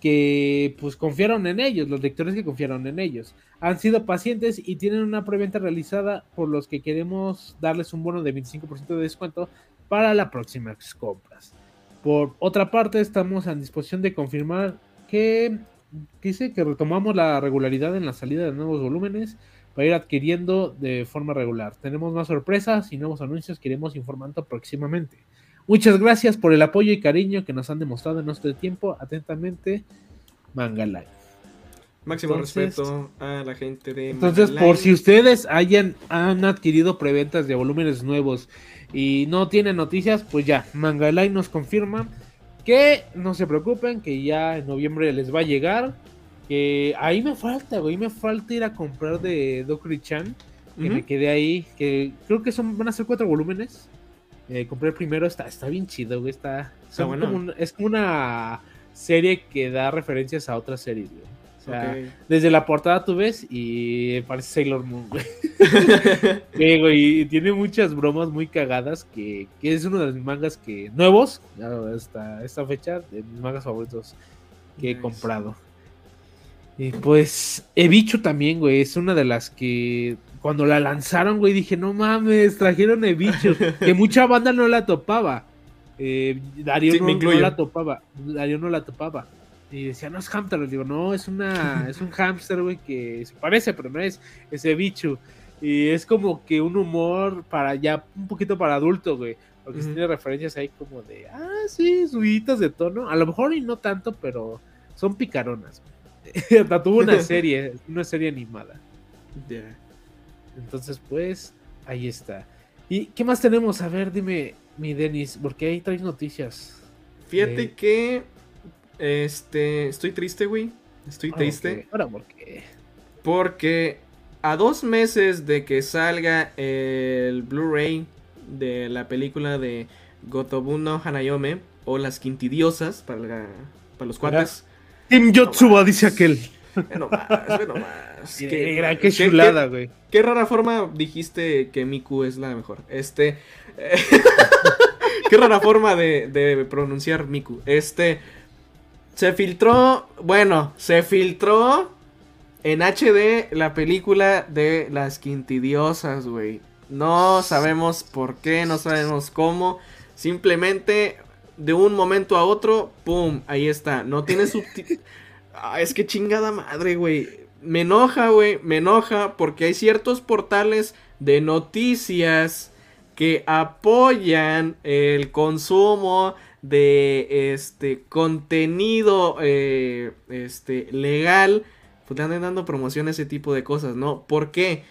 que pues confiaron en ellos, los lectores que confiaron en ellos. Han sido pacientes y tienen una preventa realizada por los que queremos darles un bono de 25% de descuento para las próximas compras. Por otra parte, estamos a disposición de confirmar que dice que retomamos la regularidad en la salida de nuevos volúmenes para ir adquiriendo de forma regular. Tenemos más sorpresas y nuevos anuncios que iremos informando próximamente. Muchas gracias por el apoyo y cariño que nos han demostrado en nuestro tiempo. Atentamente, Manga Live. Máximo respeto a la gente de Entonces, por si ustedes hayan han adquirido preventas de volúmenes nuevos y no tienen noticias, pues ya, Manga Live nos confirma que no se preocupen, que ya en noviembre les va a llegar que ahí me falta, güey, me falta ir a comprar de Dokuri-chan, que me quedé ahí, que creo que son van a ser cuatro volúmenes. Eh, compré el primero, está, está bien chido, güey, está, es como una serie que da referencias a otras series, güey. O sea, desde la portada tú ves y parece Sailor Moon, güey. [LAUGHS] sí, güey, y tiene muchas bromas muy cagadas que, que, es uno de mis mangas que nuevos, esta, esta fecha, de mis mangas favoritos que he comprado. Y pues, Ebichu también, güey, es una de las que cuando la lanzaron, güey, dije, no mames, trajeron Ebichu, [LAUGHS] que mucha banda no la topaba. Eh, Darío no, la topaba, Darío no la topaba. Y decía, no es hamster, digo, no, es una, [LAUGHS] es un hamster, güey, que se parece, pero no es, es Ebichu. Y es como que un humor para ya, un poquito para adulto, güey. Porque tiene referencias ahí como de, ah, sí, subiditas de tono. A lo mejor y no tanto, pero son picaronas. [LAUGHS] tuvo una [LAUGHS] serie, una serie animada. Entonces, pues, ahí está. ¿Y qué más tenemos? A ver, dime, mi Denis, porque ahí traes noticias. Fíjate eh, que. Este. Estoy triste, güey. Estoy triste. ¿Ahora por qué? Porque a dos meses de que salga el Blu-ray de la película de Gotobuno Hanayome o Las Quintidiosas para, para los cuates. Tim Yotsuba, dice aquel. Ve nomás, ve nomás. Qué, qué, chulada, güey. Qué, rara forma dijiste que Miku es la mejor. Este. [LAUGHS] qué rara forma de, de pronunciar Miku. Este. Se filtró. Bueno, se filtró en HD la película de las quintidiosas, güey. No sabemos por qué, no sabemos cómo. Simplemente de un momento a otro, ¡pum! Ahí está. No tiene [LAUGHS] subtítulos. Ah, es que chingada madre, güey. Me enoja, güey. Me enoja porque hay ciertos portales de noticias que apoyan el consumo de este contenido eh, este legal pues le andan dando promoción a ese tipo de cosas, ¿no? ¿Por qué?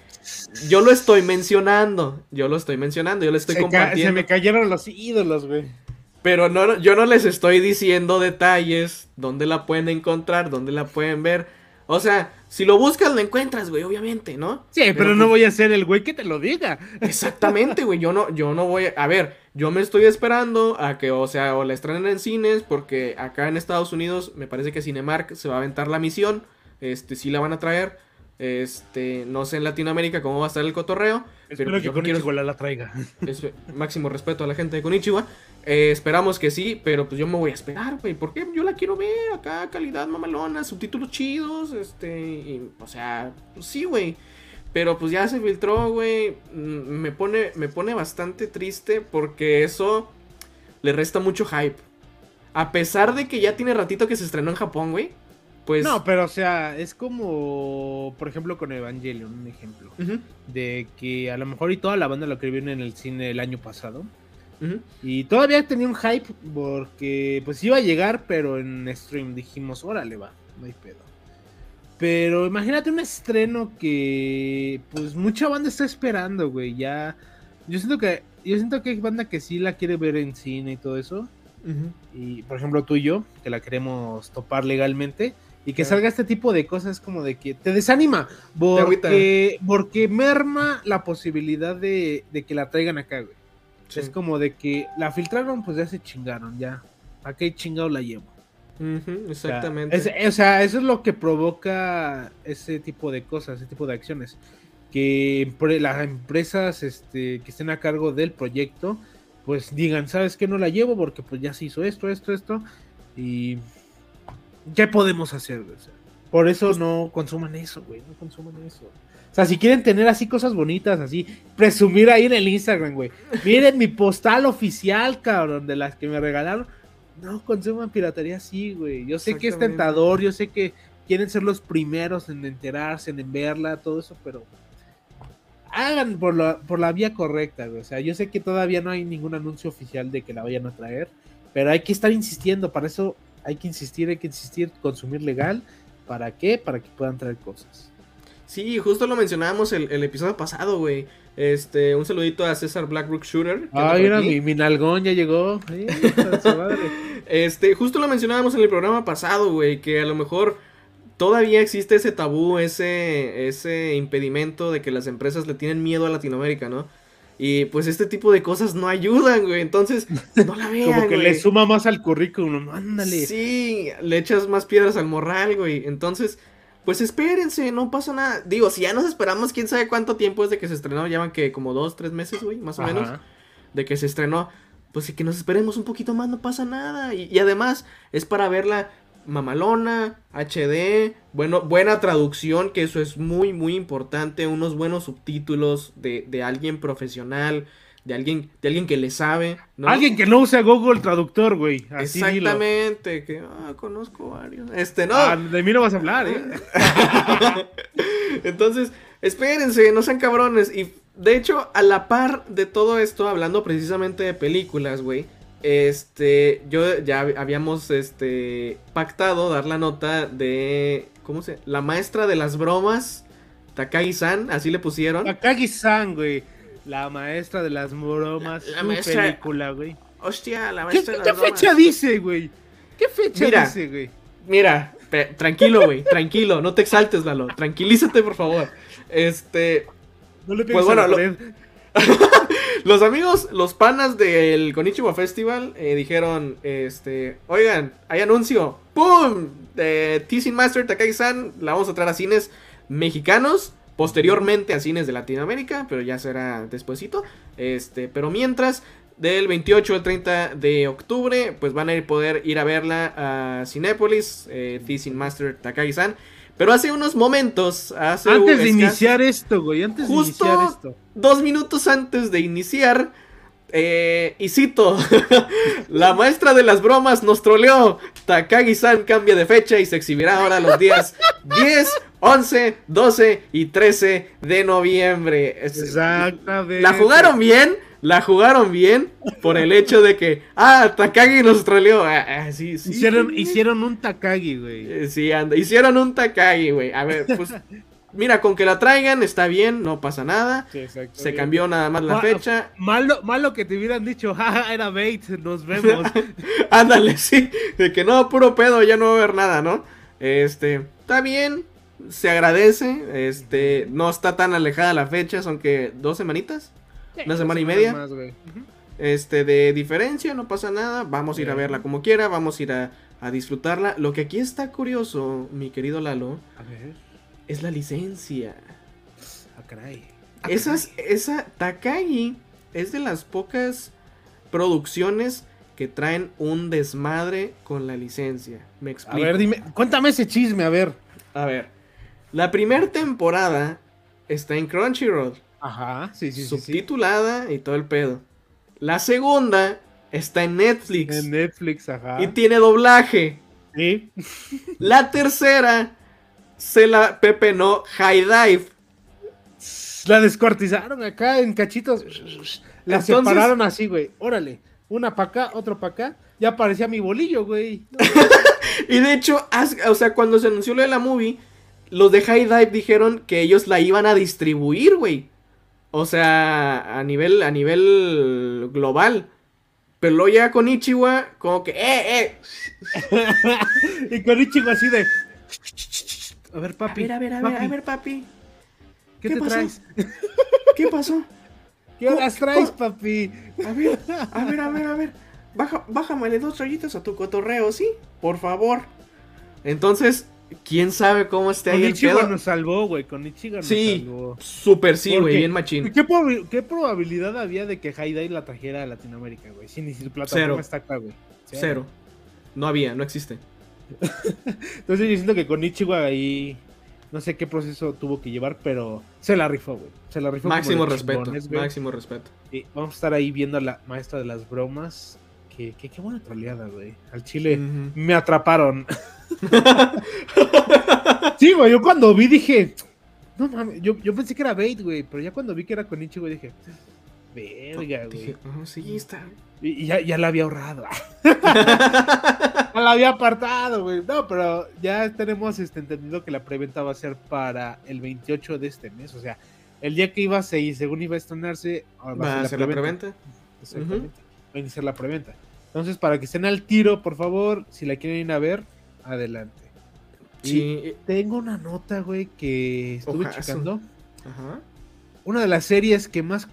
Yo lo estoy mencionando, yo lo estoy mencionando, yo le estoy compartiendo. se me cayeron los ídolos, güey. Pero no, yo no les estoy diciendo detalles, dónde la pueden encontrar, dónde la pueden ver. O sea, si lo buscas, lo encuentras, güey, obviamente, ¿no? Sí, pero, no pues voy a ser el güey que te lo diga. Exactamente, güey. Yo no, yo no voy a. A ver, yo me estoy esperando a que, o sea, o la estrenen en cines, porque acá en Estados Unidos me parece que Cinemark se va a aventar la misión este, sí la van a traer. Este, no sé en Latinoamérica cómo va a estar el cotorreo. Espero pero que Konichiwa la traiga. [LAUGHS] máximo respeto a la gente de Konichiwa. Eh, esperamos que sí, pero pues yo me voy a esperar, güey. Porque yo la quiero ver acá, calidad mamalona, subtítulos chidos, este, o sea, pues sí, güey. Pero pues ya se filtró, güey. Mm, me pone, me pone bastante triste porque eso le resta mucho hype. A pesar de que ya tiene ratito que se estrenó en Japón, güey. Pues no, pero o sea, es como, por ejemplo, con Evangelion, un ejemplo. De que a lo mejor y toda la banda lo que vieron en el cine el año pasado. Y todavía tenía un hype porque pues iba a llegar, pero en stream dijimos, órale va, no hay pedo. Pero imagínate un estreno que pues mucha banda está esperando, güey. Ya, yo siento que, yo siento que hay banda que sí la quiere ver en cine y todo eso. Y por ejemplo tú y yo, que la queremos topar legalmente y que salga este tipo de cosas como de que te desanima. Porque, porque merma la posibilidad de, que la traigan acá, güey. Es como de que la filtraron, pues ya se chingaron, ya. ¿A qué chingado la llevo? exactamente. O sea, eso es lo que provoca ese tipo de cosas, ese tipo de acciones. Que las empresas este, que estén a cargo del proyecto, pues digan, ¿sabes qué? No la llevo porque pues ya se hizo esto, esto, esto. Y ¿qué podemos hacer? por eso pues no consuman eso, güey, no consuman eso. O sea, si quieren tener así cosas bonitas, así, presumir ahí en el Instagram, güey. Miren mi postal oficial, cabrón, de las que me regalaron. No consuman piratería así, güey. Yo sé que es tentador, yo sé que quieren ser los primeros en enterarse, en verla, todo eso, pero hagan por la, por la vía correcta, güey. O sea, yo sé que todavía no hay ningún anuncio oficial de que la vayan a traer, pero hay que estar insistiendo. Para eso hay que insistir, hay que insistir, consumir legal. ¿Para qué? Para que puedan traer cosas. Sí, justo lo mencionábamos el, episodio pasado, güey. Este, un saludito a César Blackbrook Shooter. Ay, mira, mi, mi, nalgón ya llegó. [LAUGHS] este, justo lo mencionábamos en el programa pasado, güey, que a lo mejor todavía existe ese tabú, ese, ese impedimento de que las empresas le tienen miedo a Latinoamérica, ¿no? Y pues este tipo de cosas no ayudan, güey. Entonces, no la [LAUGHS] vean. Como que le suma más al currículum, ándale. Sí, le echas más piedras al morral, güey. Entonces, pues espérense, no pasa nada. Digo, si ya nos esperamos, quién sabe cuánto tiempo es de que se estrenó. Llevan que como dos, tres meses, güey, más o menos. De que se estrenó. Pues si que nos esperemos un poquito más, no pasa nada. Y, y además, es para verla mamalona, HD, bueno, buena traducción, que eso es muy, muy importante, unos buenos subtítulos de, de alguien profesional, de alguien, de alguien que le sabe. Alguien que no usa Google Traductor, güey. Exactamente, que ah, conozco varios. Este, no. Ah, de mí no vas a hablar, ¿eh? [LAUGHS] Entonces, espérense, no sean cabrones. Y de hecho, a la par de todo esto, hablando precisamente de películas, güey este, yo ya habíamos este pactado dar la nota de ¿cómo se? La maestra de las bromas, Takagi-san, así le pusieron. Takagi-san, güey. La maestra de las bromas, la, maestra... película, güey. Hostia, la maestra ¿Qué, de las ¿qué fecha dice, güey? ¿Qué fecha dice, güey? Mira, tranquilo, güey, tranquilo, no te exaltes, Lalo. Tranquilízate, por favor. Este, No le Pues a la bueno, lo- pared. [LAUGHS] los amigos, los panas del Konichiwa Festival eh, dijeron, este, oigan, hay anuncio, ¡pum! De Teasing Master Takagi-san, la vamos a traer a cines mexicanos, posteriormente a cines de Latinoamérica, pero ya será despuesito. Este, pero mientras, del 28 al 30 de octubre, pues van a poder ir a verla a Cinépolis, eh, Teasing Master Takagi-san. Pero hace unos momentos, hace Antes de iniciar esto, güey. Antes Justo- de iniciar esto. dos minutos antes de iniciar, eh, y cito, [LAUGHS] la maestra de las bromas nos troleó. Takagi-san cambia de fecha y se exhibirá ahora los días 10, 11, 12 y 13 de noviembre. Es- Exactamente. La jugaron bien, la jugaron bien por el hecho de que, ah, Takagi nos troleó. Ah, ah, sí, sí. Hicieron, hicieron un Takagi, güey. Eh, Sí, anda. Hicieron un Takagi, güey. A ver, pues, [LAUGHS] mira, con que la traigan está bien, no pasa nada. Sí, exacto. Se cambió nada más la Ma- fecha. Malo, malo que te hubieran dicho, [LAUGHS] jaja, era bait, nos vemos. [LAUGHS] Ándale, sí. De que no, puro pedo, ya no va a haber nada, ¿no? Este, está bien. Se agradece. Este, no está tan alejada la fecha, son que dos semanitas. Una semana y media. Más. Este, de diferencia, no pasa nada. Vamos a ir a verla como quiera, vamos a ir a, a disfrutarla. Lo que aquí está curioso, mi querido Lalo, A ver. es la licencia. Ah, caray. Esas, esa Takagi es de las pocas producciones que traen un desmadre con la licencia. Me A explico. ver, dime, cuéntame ese chisme, a ver. A ver, la primera temporada está en Crunchyroll, Ajá, sí, sí, sí. sí. subtitulada y todo el pedo. La segunda está en Netflix En Netflix, ajá. y tiene doblaje. Sí. La tercera se la pepenó High Dive. La descuartizaron acá en cachitos. La Entonces- separaron así, güey. Órale. Una para acá, otro para acá. Ya parecía mi bolillo, güey. [LAUGHS] Y de hecho, as- o sea, cuando se anunció lo de la movie, los de High Dive dijeron que ellos la iban a distribuir, güey. O sea, a nivel, a nivel global. Pero luego ya con Ichiwa, como que, eh, eh. [LAUGHS] y con Ichigo así de. A ver, A papi. ver, a ver, a ver, papi, a ver, papi. ¿Qué, ¿qué te pasó? traes? [LAUGHS] ¿Qué pasó? ¿Qué horas ¿Cómo- traes, papi? A ver, a ver, a ver, a ver. Baja, bájamele dos rayitas a tu cotorreo, ¿sí? Por favor. Entonces, quién sabe cómo esté ahí el Ichigo pedo. nos salvó, güey. Con Ichigo nos Sí. salvó. Super sí, ¿Por güey, bien machín. ¿Qué, probabil- qué probabilidad había de que Haidai la trajera a Latinoamérica, güey? Si ni si su plataforma Cero. está acá, güey. Cero. No había, no existe. [LAUGHS] Entonces yo siento que con Ichigo ahí no sé qué proceso tuvo que llevar, pero se la rifó, güey. Se la rifó. Máximo respeto, chingones, máximo respeto. Y vamos a estar ahí viendo a la maestra de las bromas. Que, que- qué buena troleada, güey. Al chile me atraparon. [LAUGHS] sí, güey, yo cuando vi dije, no mames, yo, yo pensé que era bait, güey, pero ya cuando vi que era con Ichigo dije, verga, güey. Dije, "Ah, sí, está. Y, y ya, ya la había ahorrado. [LAUGHS] [LAUGHS] ya la había apartado, güey. No, pero ya tenemos este, entendido que la preventa va a ser para el 28 de este mes. O sea, el día que iba a ser, y según iba a estrenarse, ¿Va a ser la preventa? Exactamente. Va a iniciar la preventa. Entonces, para que estén al tiro, por favor, si la quieren ir a ver, adelante. Y Sí. tengo una nota, güey, que estuve Ojazo. checando. Ajá. Una de las series que más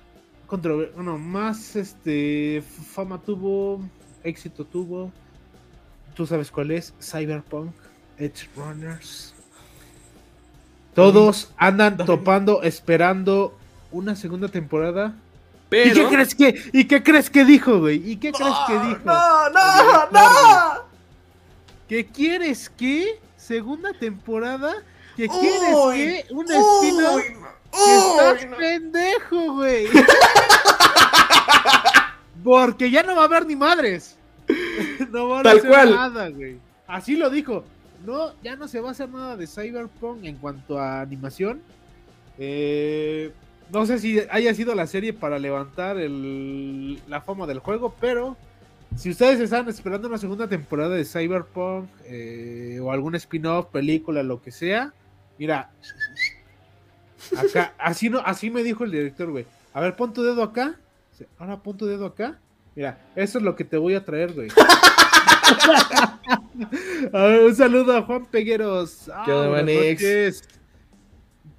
controver- bueno, más este fama tuvo, éxito tuvo. Tú sabes cuál es, Cyberpunk, Edge Runners. Todos andan topando, esperando una segunda temporada. Pero. ¿Y qué crees que, y qué crees que dijo, güey? ¿Y qué crees que dijo? No, no, no. ¿Qué quieres que? Segunda temporada. ¿Qué Uy, quieres que? Un spin-off. Uy, no. Estás no. pendejo, güey. Porque ya no va a haber ni madres. [LAUGHS] No Tal a hacer cual. nada, güey. Así lo dijo. No, ya no se va a hacer nada de Cyberpunk en cuanto a animación. Eh, no sé si haya sido la serie para levantar el- la fama del juego, pero si ustedes están esperando una segunda temporada de Cyberpunk eh, o algún spin-off, película, lo que sea, mira, acá, así no, así me dijo el director, güey. A ver, pon tu dedo acá. Ahora pon tu dedo acá. Mira, eso es lo que te voy a traer, güey. [LAUGHS] un saludo a Juan Pegueros. ¿Qué onda, Ah.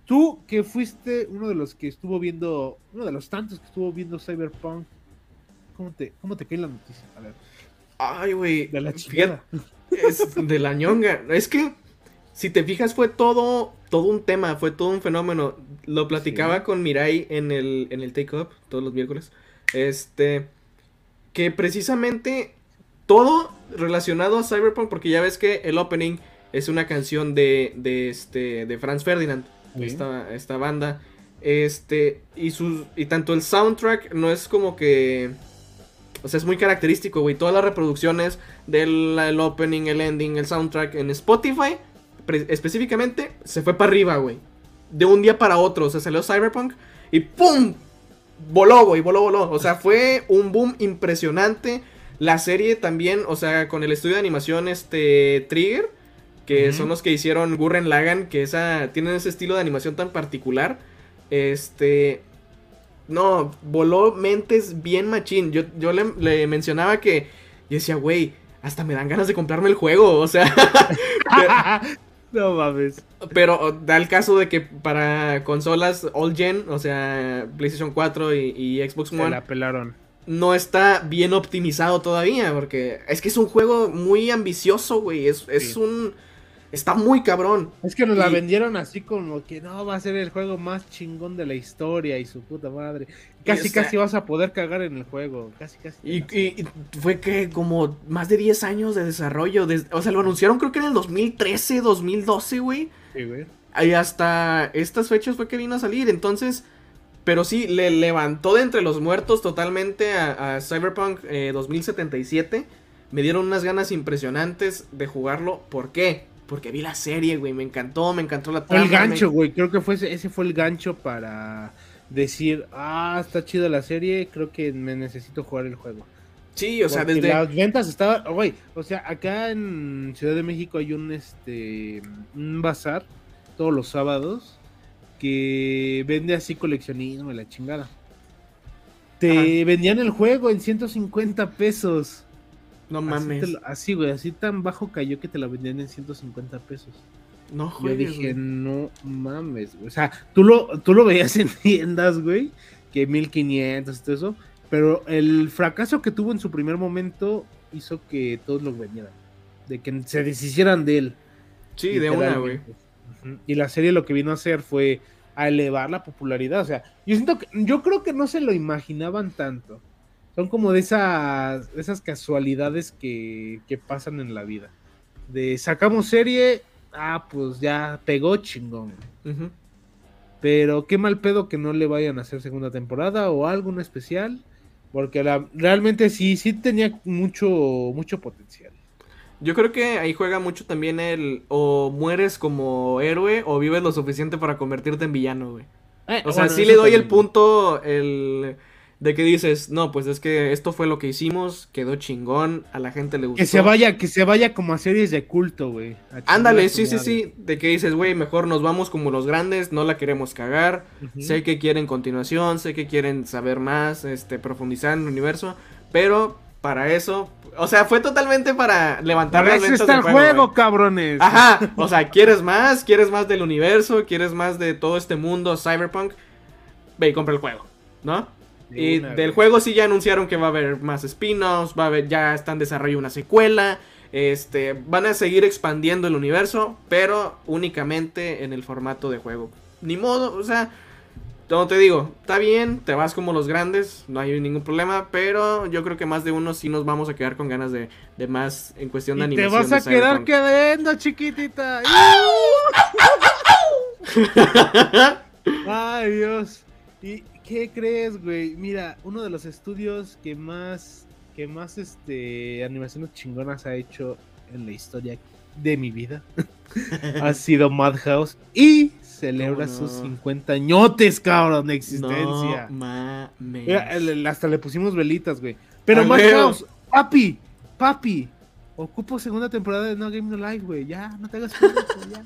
Tú que fuiste uno de los que estuvo viendo, uno de los tantos que estuvo viendo Cyberpunk, ¿cómo te, cómo te cae la noticia? A ver, Ay, güey. de la fíjate. Es de la ñonga. Es que, si te fijas, fue todo, todo un tema, fue todo un fenómeno. Lo platicaba Sí. con Mirai en el, en el Take Up, todos los miércoles. Este, que precisamente todo relacionado a Cyberpunk, porque ya ves que el opening es una canción de, de, este, de Franz Ferdinand. Esta, esta banda. Este, y, sus, y tanto el soundtrack no es como que... O sea, es muy característico, güey. Todas las reproducciones del el opening, el ending, el soundtrack en Spotify, específicamente, se fue para arriba, güey. De un día para otro. O sea, salió Cyberpunk y ¡pum! Voló, güey, voló, voló. O sea, fue un boom impresionante. La serie también, o sea, con el estudio de animación, este, Trigger, que son los que hicieron Gurren Lagann, que esa, tienen ese estilo de animación tan particular. Este, no, voló mentes bien machín. Yo, yo le, le mencionaba que, yo decía, güey, hasta me dan ganas de comprarme el juego, o sea... [LAUGHS] no mames. Pero da el caso de que para consolas all gen, o sea, PlayStation 4 y, y Xbox Se One, la pelaron. no está bien optimizado todavía. Porque es que es un juego muy ambicioso, güey. Es, es un. Está muy cabrón. Es que nos la vendieron así como que no va a ser el juego más chingón de la historia y su puta madre. Casi, casi vas a poder cagar en el juego. Casi, casi. Y, y- y fue que como más de 10 años de desarrollo. des- o sea, lo anunciaron creo que en el 2013, 2012, güey. Sí, güey. Y hasta estas fechas fue que vino a salir. Entonces, pero sí, le levantó de entre los muertos totalmente a, a Cyberpunk eh, 2077. Me dieron unas ganas impresionantes de jugarlo. ¿Por qué? Porque vi la serie, güey. Me encantó, me encantó la el trama, me- gancho, güey. Creo que fue ese, ese fue el gancho para decir, ah, está chida la serie, creo que me necesito jugar el juego. Sí, o sea, desde... las ventas estaban, güey, o sea, acá en Ciudad de México hay un este un bazar todos los sábados que vende así coleccionismo y la chingada. Te vendían el juego en 150 pesos. No Así mames. lo- Así, güey, así tan bajo cayó que te lo vendían en 150 pesos. No Yo juegues, dije, güey. no mames, güey. O sea, tú lo, tú lo veías en [LAUGHS] tiendas, güey, que 1500 y todo eso. Pero el fracaso que tuvo en su primer momento hizo que todos lo vendieran. De que se deshicieran de él. Sí, de una, güey. Y la serie lo que vino a hacer fue a elevar la popularidad. O sea, yo siento que, yo creo que no se lo imaginaban tanto. Son como de esas, de esas casualidades que, que pasan en la vida. De sacamos serie, ah, pues ya pegó chingón. Ujú. Pero qué mal pedo que no le vayan a hacer segunda temporada o algo en especial. Porque la- realmente sí, sí tenía mucho, mucho potencial. Yo creo que ahí juega mucho también el o mueres como héroe o vives lo suficiente para convertirte en villano, güey. Eh, O sea, bueno, sí le doy el punto el de que dices, no, pues es que esto fue lo que hicimos, quedó chingón, a la gente le gustó. Que se vaya, que se vaya como a series de culto, güey. Ándale, sí, sí, sí, de que dices, güey, mejor nos vamos como los grandes, no la queremos cagar. Sé que quieren continuación, sé que quieren saber más, este, profundizar en el universo, pero para eso, o sea, fue totalmente para levantar Para las eso está el juego, juego, cabrones. Ajá, o sea, ¿quieres más? ¿Quieres más del universo? ¿Quieres más de todo este mundo cyberpunk? Ve y compra el juego, ¿no? De Y una, del güey. juego sí ya anunciaron que va a haber más spin-offs, va a haber, ya está en desarrollo una secuela, este, van a seguir expandiendo el universo, pero únicamente en el formato de juego. Ni modo, o sea, como te digo, está bien, te vas como los grandes, no hay ningún problema, pero yo creo que más de uno sí nos vamos a quedar con ganas de, de más en cuestión de Y te animación. vas a quedar quedando, chiquitita. [LAUGHS] Ay, Dios. ¿Y qué crees, güey? Mira, uno de los estudios que más, que más, este, animaciones chingonas ha hecho en la historia de mi vida [LAUGHS] ha sido Madhouse y celebra ¿Cómo no? sus 50 añotes, cabrón, de No existencia. mames. Mira, el- el- hasta le pusimos velitas, güey. Pero Madhouse, papi, papi, Ocupo segunda temporada de No Game No Life, güey. Ya, no te hagas pendejo, ya.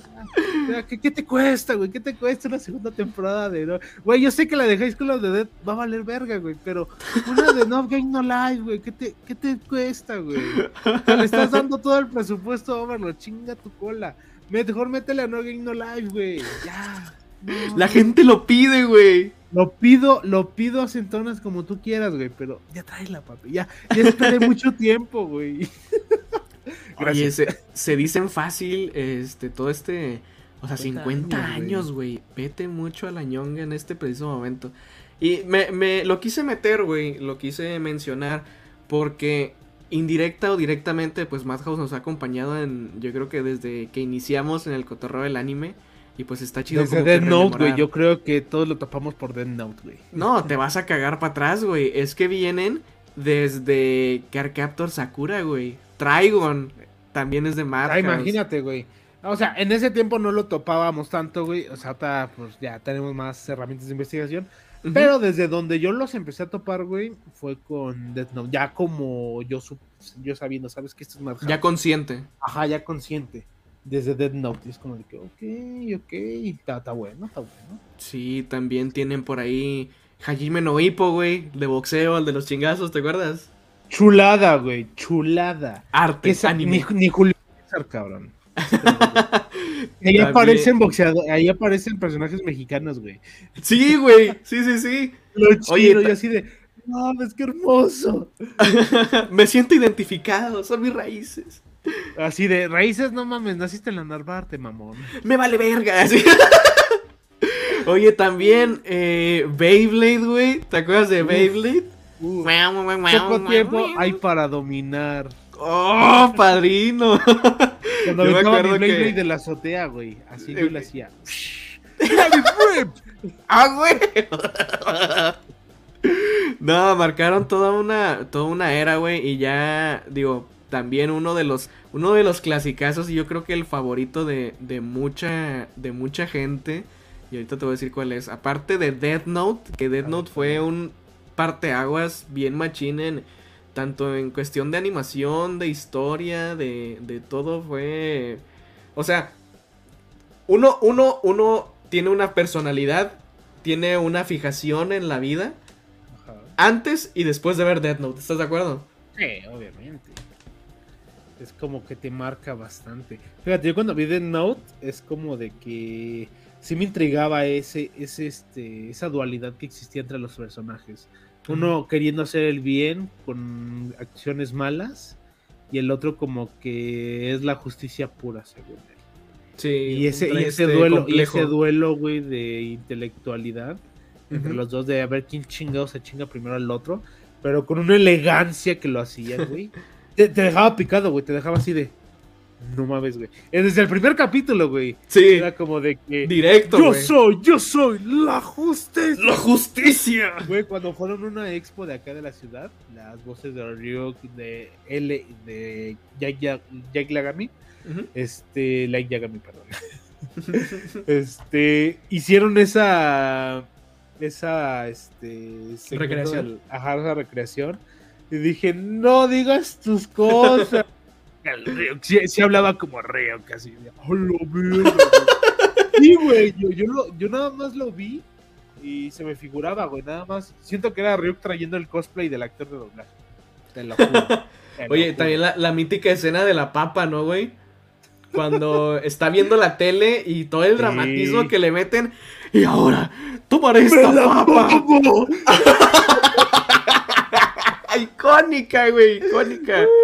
ya ¿qué, ¿qué, te cuesta, güey? ¿Qué te cuesta una segunda temporada de No? Güey, yo sé que la de High School of the Dead va a valer verga, güey. Pero una de No Game No Life, güey. ¿Qué te, ¿Qué te cuesta, güey? Te le estás dando todo el presupuesto a Overlord. Chinga tu cola. Mejor métele a No Game No Life, güey. Ya. No. La gente lo pide, güey. Lo pido, lo pido a centonas como tú quieras, güey, pero ya la papi. Ya, ya esperé mucho tiempo, güey. [LAUGHS] Oye, se, se, dicen fácil, este, todo este, o sea, 50 años, güey. Vete mucho a la ñonga en este preciso momento. Y me, me lo quise meter, güey, lo quise mencionar, porque indirecta o directamente, pues Madhouse nos ha acompañado en, yo creo que desde que iniciamos en el cotorreo del anime. Y pues está chido. Desde Dead Note, güey. Yo creo que todos lo tapamos por Dead Note, güey. No, te vas a cagar para atrás, güey. Es que vienen desde Captor Sakura, güey. Trigon también es de Madhouse. Ah, imagínate, güey. O sea, en ese tiempo no lo topábamos tanto, güey. O sea, pues ya tenemos más herramientas de investigación. Pero desde donde yo los empecé a topar, güey, fue con Death Note. Ya como yo, yo sabiendo, ¿sabes? Que esto es Madhouse. Ya consciente. Ajá, ya consciente desde Dead Note. es como de que, ok, ok, está, bueno, está bueno. Sí, también tienen por ahí Hajime no Hippo, güey, de boxeo, el de los chingazos, ¿te acuerdas? Chulada, güey, chulada. Arte, anime. Ni, Julio César, cabrón. [LAUGHS] ahí aparecen boxeadores, ahí aparecen personajes mexicanos, güey. Sí, güey, sí, sí, sí. Lo Oye, yo así de, no, es que hermoso. [LAUGHS] Me siento identificado, son mis raíces. Así de raíces, no mames, naciste en la Narvarte, mamón. Me vale verga. [LAUGHS] Oye, también eh, Beyblade, güey. ¿Te acuerdas de Beyblade? Poco tiempo hay para dominar. ¡Oh, padrino! [LAUGHS] Cuando me acuerdo Beyblade de la azotea, güey. Así yo le hacía. [LAUGHS] ¡Ah, güey! no, marcaron toda una, toda una era, güey. Y ya, digo, también uno de los uno de los clasicazos y yo creo que el favorito de, de mucha de mucha gente y ahorita te voy a decir cuál es aparte de Death Note que Death Note fue un parteaguas bien machín en tanto en cuestión de animación de historia de, de todo fue o sea uno uno uno tiene una personalidad tiene una fijación en la vida antes y después de ver Death Note ¿estás de acuerdo? Sí, obviamente es como que te marca bastante. Fíjate, yo cuando vi The Note es como de que sí me intrigaba ese, ese, este, esa dualidad que existía entre los personajes. Uno queriendo hacer el bien con acciones malas y el otro como que es la justicia pura, según él. Sí, y ese, y ese duelo, y ese duelo, güey, de intelectualidad entre los dos, de a ver quién chingado se chinga primero al otro, pero con una elegancia que lo hacía, [LAUGHS] güey. Te, dejaba picado, güey. Te dejaba así de. No mames, güey. Desde el primer capítulo, güey. Sí. Era como de que. Directo, Yo soy, yo soy la justicia. La justicia. Güey, cuando fueron a una expo de acá de la ciudad, las voces de Ryuk, de L, de Jack, Lagami. Este. Like Yagami, perdón. [LAUGHS] este. Hicieron esa. Esa. Este. Recreación. ajá, esa recreación y dije, no digas tus cosas. [LAUGHS] Si hablaba como reo casi. Oh, sí, güey, yo, yo, nada más lo vi y se me figuraba, güey, nada más. Siento que era Ryuk trayendo el cosplay del actor de doblaje. Te lo juro. Oye, también la, mítica escena de la papa, ¿no, güey? Cuando [LAUGHS] está viendo la tele y todo el dramatismo que le meten. Y ahora, tomaré esta papa. [LAUGHS] icónica, güey, icónica. [LAUGHS]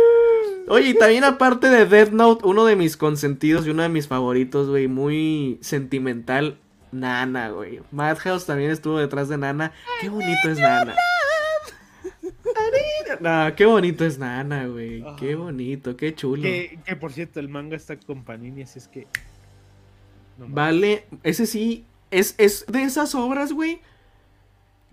Oye, y también aparte de Death Note, uno de mis consentidos y uno de mis favoritos, güey, muy sentimental, Nana, güey. Madhouse también estuvo detrás de Nana. Qué bonito es Nana. [LAUGHS] No, qué bonito es Nana, güey. Qué bonito, qué chulo. Que, por cierto, el manga está con Panini, así es que. vale, ese sí. Es, es de esas obras, güey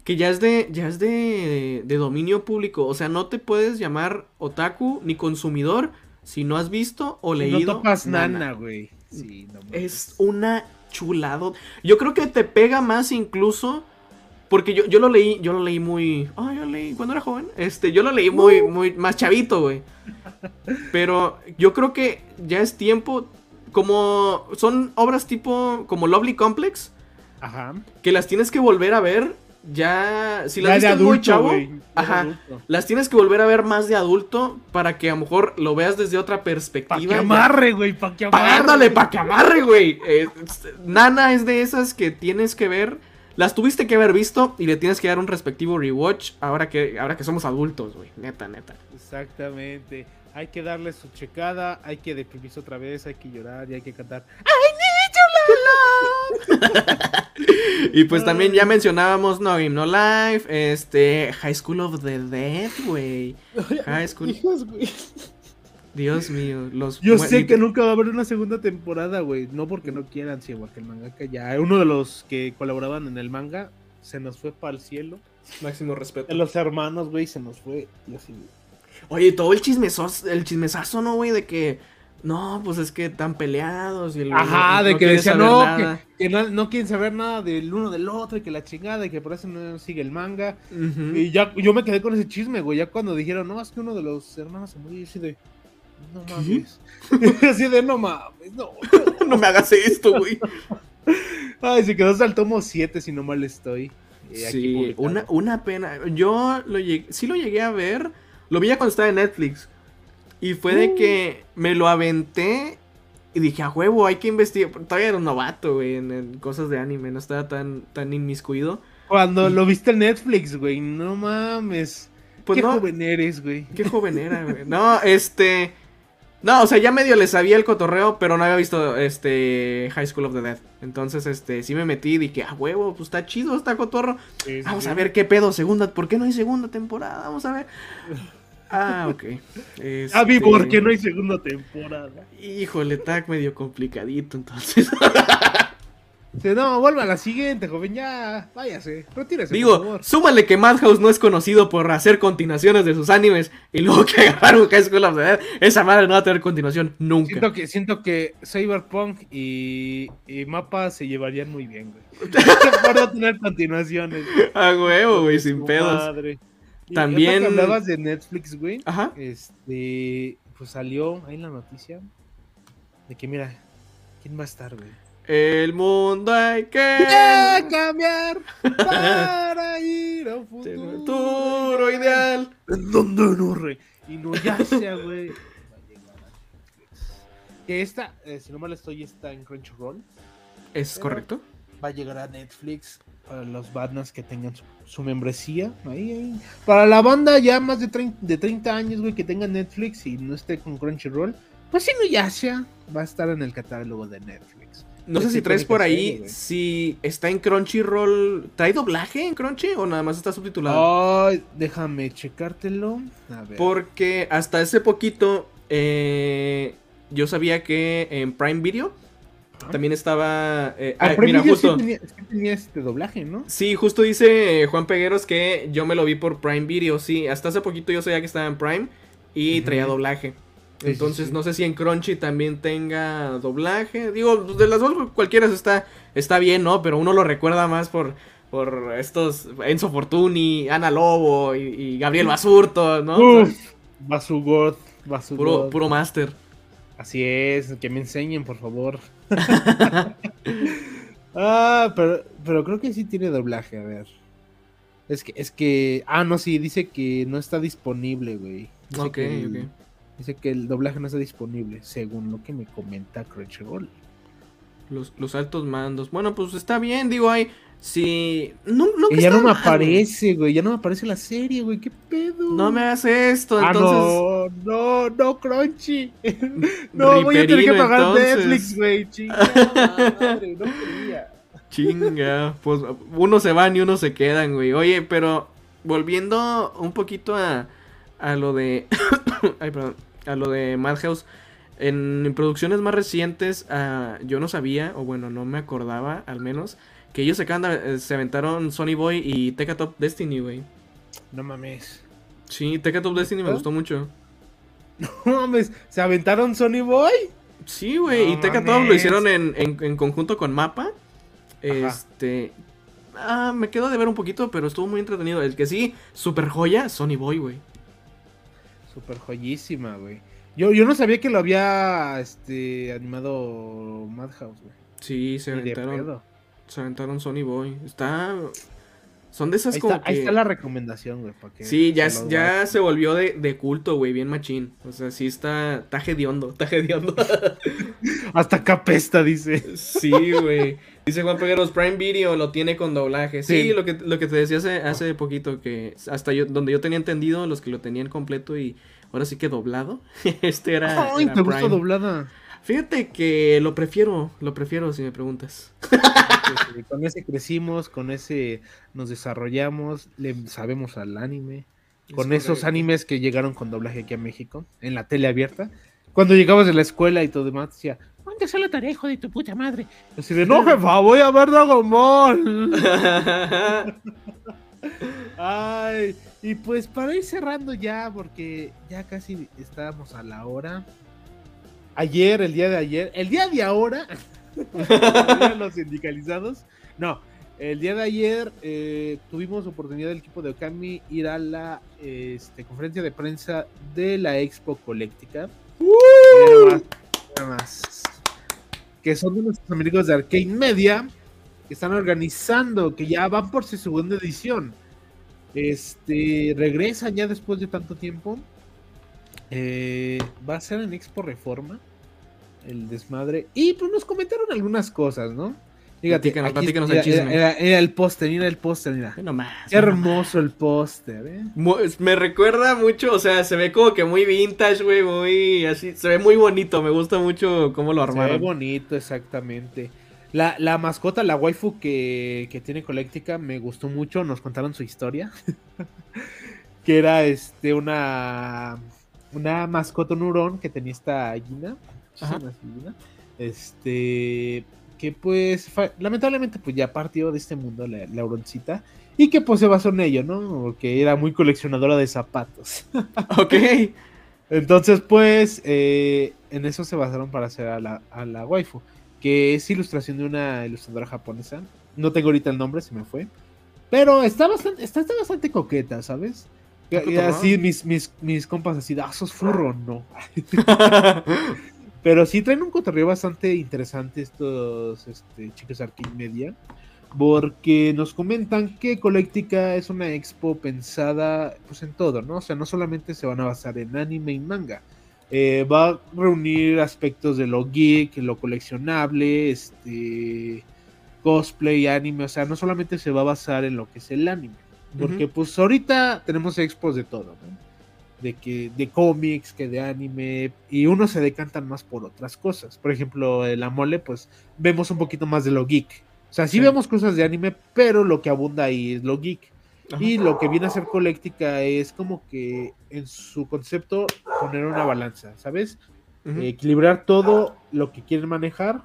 que ya es de ya es de, de, dominio público, o sea, no te puedes llamar otaku ni consumidor si no has visto o leído. No topas nana, güey. Sí, es una chulado. Yo creo que te pega más incluso Porque yo, yo lo leí, yo lo leí muy. Ah, yo lo leí cuando era joven. Este, yo lo leí muy, Uh. muy más chavito, güey. Pero yo creo que ya es tiempo. Como son obras tipo. como Lovely Complex. Ajá. Que las tienes que volver a ver. Ya. Si las Ya de viste muy adulto, chavo. de Ajá. Las tienes que volver a ver más de adulto. Para que a lo mejor lo veas desde otra perspectiva. que amarre, güey, pa' que amarre. Pagándole pa' que amarre, güey. Eh, Nana es de esas que tienes que ver. Las tuviste que haber visto y le tienes que dar un respectivo rewatch ahora que, ahora que somos adultos, güey. Neta, neta. Exactamente. Hay que darle su checada, hay que deprimirse otra vez, hay que llorar y hay que cantar. [LAUGHS] Y pues también ya mencionábamos No Game No Life, este, High School of the Dead, güey. High School. Hijos, güey. Dios mío, los Yo sé que nunca va a haber una segunda temporada, güey. No porque no quieran, sino porque el mangaka ya. Uno de los que colaboraban en el manga se nos fue para el cielo. máximo respeto. De los hermanos, güey, se nos fue. Y así, Oye, todo el chismesos, el chismesazo, ¿no, güey? De que no, pues es que están peleados y el Ajá, de que decían, no, nada". que, que no, no quieren saber nada del uno del otro y que la chingada y que por eso no sigue el manga. Y ya yo me quedé con ese chisme, güey. Ya cuando dijeron, no, es que uno de los hermanos se murió, y así de, no mames. [LAUGHS] así de, no mames, no. no [LAUGHS] me hagas esto, güey. [LAUGHS] Ay, se quedó hasta el tomo 7, si no mal estoy. eh, Sí, una, una pena. Yo lo llegué, sí lo llegué a ver. Lo vi ya cuando estaba en Netflix. Y fue de que me lo aventé y dije, a huevo, hay que investigar. Todavía era un novato, güey, en, en cosas de anime. No estaba tan, tan inmiscuido. Cuando lo viste en Netflix, güey, no mames. Pues Qué no, joven eres, güey. qué joven era, güey. No, este... No, o sea, ya medio le sabía el cotorreo, pero no había visto este High School of the Dead. Entonces, este, sí me metí y dije, a huevo, pues está chido, está cotorro. Sí, Vamos sí. a ver qué pedo, segunda, ¿por qué no hay segunda temporada? Vamos a ver. Ah, ok. Ah, Este, ¿por qué no hay segunda temporada? Híjole, está medio complicadito, entonces. [LAUGHS] No, vuelva a la siguiente, joven, ya, váyase, retírese, por Digo, favor. súmale que Madhouse no es conocido por hacer continuaciones de sus animes y luego que [LAUGHS] agarraron High School of the Dead. Esa madre no va a tener continuación nunca. Siento que, siento que Cyberpunk y, y Mapa se llevarían muy bien, güey. [LAUGHS] Por no tener continuaciones. A huevo, güey, sin pedos. madre. También- que hablabas de Netflix, güey. Ajá. Este, pues salió ahí la noticia de que, mira, ¿quién va a estar, güey? El mundo hay que. ¡Ya [LAUGHS] cambiar para ir a un futuro! Futuro ideal. ¿En dónde no, rey? Y no ya sea, güey. Que esta, eh, si no mal estoy, está en Crunchyroll. ¿Es Pero- correcto? Va a llegar a Netflix para los bandas que tengan su, su membresía. Ahí, ahí. Para la banda ya más de 30, de 30 años, güey, que tenga Netflix y no esté con Crunchyroll. Pues si no ya sea, va a estar en el catálogo de Netflix. No sé Es si traes por ahí si está en Crunchyroll. ¿Trae doblaje en Crunchy o nada más está subtitulado? Déjame checártelo. A ver. Porque hasta hace poquito eh, yo sabía que en Prime Video. También estaba. eh, Ah, mira, Video sí justo. tenía, sí tenía este doblaje, ¿no? Sí, justo dice eh, Juan Pegueros que yo me lo vi por Prime Video. Sí, hasta hace poquito yo sabía que estaba en Prime y traía doblaje. Sí, Entonces no sé si en Crunchy también tenga doblaje. Digo, de las dos cualquiera está, está bien, ¿no? Pero uno lo recuerda más por, por estos Enzo Fortuni, Ana Lobo y, y Gabriel Basurto, ¿no? O sea, Uf, Basugod, Basugod. puro, puro máster. Así es, que me enseñen, por favor. [LAUGHS] ah, pero, pero creo que sí tiene doblaje, a ver. Es que, es que. Ah, no, sí, dice que no está disponible, güey. Dice Ok, que el- ok. Dice que el doblaje no está disponible, según lo que me comenta Crunchyroll. Los, los altos mandos. Bueno, pues está bien, digo, hay. Si. No, no Que ya no me aparece, güey. Ya no me aparece la serie, güey. ¿Qué pedo? No me hagas esto, Ah, entonces. no, no, no, Crunchy. [LAUGHS] no, voy a tener que pagar entonces. Netflix, güey. Chingada madre, no quería. Chinga, pues unos se van y unos se quedan, güey. Oye, pero volviendo un poquito a, a lo de. [COUGHS] Ay, perdón. A lo de Madhouse. En, producciones más recientes, ah, yo no sabía, o bueno, no me acordaba al menos, que ellos se, acaban eh, se aventaron Sony Boy y Teca Top Destiny, güey. No mames. Sí, Teca Top Destiny me gustó mucho. [LAUGHS] No mames. ¿Se aventaron Sony Boy? Sí, güey, No y Teca Top lo hicieron en, en- en conjunto con Mapa. Ajá. Este. ah, me quedó de ver un poquito, pero estuvo muy entretenido. El que sí, super joya, Sony Boy, güey. Super joyísima, güey. Yo, yo no sabía que lo había este, animado Madhouse, güey. Sí, se aventaron. Se aventaron Sony Boy. Está. Son de esas Ahí como está, ahí está la recomendación, güey. Sí, ya, se ya se volvió de, de culto, güey, bien machín. O sea, sí está. Está hediondo, está hediondo. [LAUGHS] Hasta capesta, dice. sí, güey. Dice Juan Pegueros, Prime Video lo tiene con doblaje. Sí, Sí. Lo, que, lo que te decía hace, hace poquito, que hasta yo, donde yo tenía entendido, los que lo tenían completo y ahora sí que doblado, [LAUGHS] este era. Ay, era te gusta doblada. Fíjate que lo prefiero, lo prefiero si me preguntas. Con ese crecimos, con ese nos desarrollamos, le sabemos al anime. Es Con esos animes que llegaron con doblaje aquí a México, en la tele abierta. Cuando llegabas de la escuela y todo demás, decía, ¿dónde la tarea, hijo de tu puta madre? Y así de, no, jefa, voy a ver Dragon Ball. [LAUGHS] Ay, y pues para ir cerrando ya, porque ya casi estábamos a la hora. Ayer, el día de ayer, el día de ahora, [LAUGHS] [LAUGHS] los sindicalizados, no, el día de ayer eh, tuvimos oportunidad del equipo de Okami ir a la este, conferencia de prensa de la Expo Colectica. Mira nomás. Que son de nuestros amigos de Arcade Media que están organizando, que ya van por su segunda edición. Este, regresan ya después de tanto tiempo. Eh, va a ser en Expo Reforma el desmadre. Y pues nos comentaron algunas cosas, ¿no? Fíjate, Platícanos, aquí platícanos el chisme. era- era el póster, mira el póster, mira. Qué nomás. hermoso el póster, ¿eh? Me recuerda mucho, o sea, se ve como que muy vintage, güey, muy así, se ve muy bonito, me gusta mucho cómo lo Se ve armaron. bonito, exactamente. La, la mascota, la waifu que, que tiene Colectica, me gustó mucho. Nos contaron su historia. [LAUGHS] que era este una una mascota, un hurón que tenía esta gallina. Este que pues lamentablemente pues ya partió de este mundo la, la huroncita. Y que pues se basó en ello, ¿no? Porque era muy coleccionadora de zapatos. [LAUGHS] Ok. Entonces, pues, eh, en eso se basaron para hacer a la, a la waifu, que es ilustración de una ilustradora japonesa. No tengo ahorita el nombre, se me fue. Pero está bastante, está, está bastante coqueta, ¿sabes? Y, así mis, mis, mis compas así, ah, sos furro, no. [LAUGHS] Pero sí traen un cotorreo bastante interesante estos este, chicos de Arcade Media. Porque nos comentan que Colectica es una expo pensada pues en todo, ¿no? O sea, no solamente se van a basar en anime y manga. Eh, va a reunir aspectos de lo geek, lo coleccionable, este cosplay, anime. O sea, no solamente se va a basar en lo que es el anime. Porque pues ahorita tenemos expos de todo, ¿no? De que de cómics, que de anime, y unos se decantan más por otras cosas. Por ejemplo, en la mole, pues vemos un poquito más de lo geek. O sea, sí, Sí. vemos cosas de anime, pero lo que abunda ahí es lo geek. Ajá. Y lo que viene a ser Colectica es como que en su concepto poner una balanza, ¿sabes? Eh, equilibrar todo lo que quieren manejar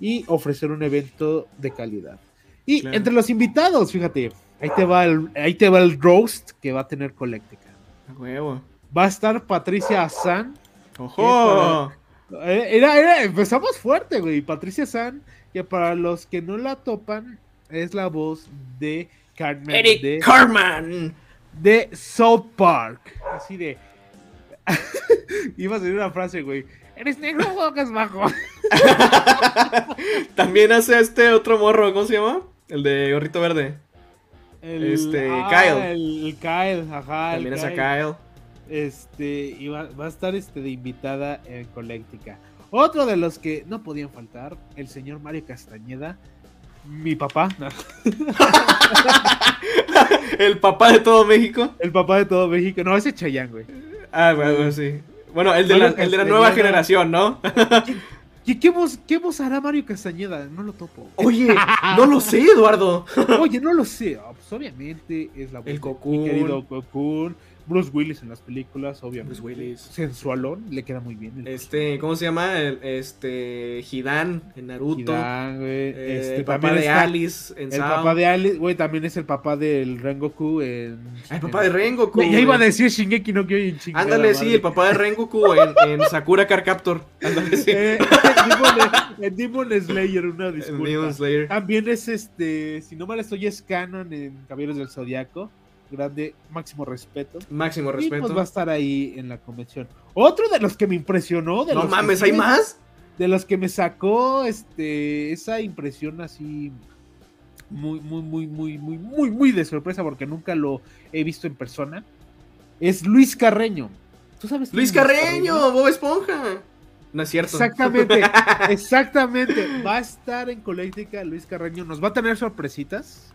y ofrecer un evento de calidad. Y Claro. entre los invitados, fíjate, ahí te va el, ahí te va el roast que va a tener Colectica. Huevo. Va a estar Patricia Azan. ¡Ojo! Eh, Era, era, empezamos fuerte, güey. Patricia San, que para los que no la topan, es la voz de Carmen Eric de, Carman. de South Park. Así de. [LAUGHS] Iba a salir una frase, güey. Eres negro [LAUGHS] o juegas bajo. [LAUGHS] También hace este otro morro, ¿cómo se llama? El de gorrito verde. El, Este, ah, Kyle. El, Kyle, ajá. el También hace a Kyle. Kyle. Este, y va, va a estar este de invitada en Colectica. Otro de los que no podían faltar, el señor Mario Castañeda, mi papá, [LAUGHS] El papá de todo México. el papá de todo México. No, ese Chayanne, güey. Ah, bueno, sí. Bueno, el de, la, el de la nueva generación, ¿no? [LAUGHS] ¿Qué, qué voz, ¿Qué voz hará Mario Castañeda? No lo topo. Oye, no lo sé, Eduardo. Oye, no lo sé. Pues obviamente es la voz El de Cocoon. mi querido Cocoon. Bruce Willis en las películas, obviamente. Bruce Willis. Sensualón, le queda muy bien. Este, ¿cómo se llama? El, este, Hidan en Naruto. Hidan, güey. Eh, Este, el papá de está Alice en El Sao. papá de Alice, güey, también es el papá del Rengoku en... Ah, el papá de Rengoku. Ya iba a decir Shingeki no Kyojin, Ándale, sí, el papá de Rengoku en, en [LAUGHS] Sakura Car Captor. Ándale, sí. Eh, en, Demon, en Demon Slayer, una En disculpa. Demon Slayer. También es este, si no mal estoy, es canon en Caballeros del Zodiaco. Grande, máximo respeto. Máximo Y respeto. pues va a estar ahí en la convención. Otro de los que me impresionó, de no los mames, ¿hay me- más? De los que me sacó este esa impresión así muy, muy, muy, muy, muy, muy, muy de sorpresa porque nunca lo he visto en persona. Es Luis Carreño. ¿Tú sabes Luis es Carreño, Bob Esponja. No es cierto. Exactamente, [LAUGHS] exactamente. Va a estar en Colectica Luis Carreño. Nos va a tener sorpresitas.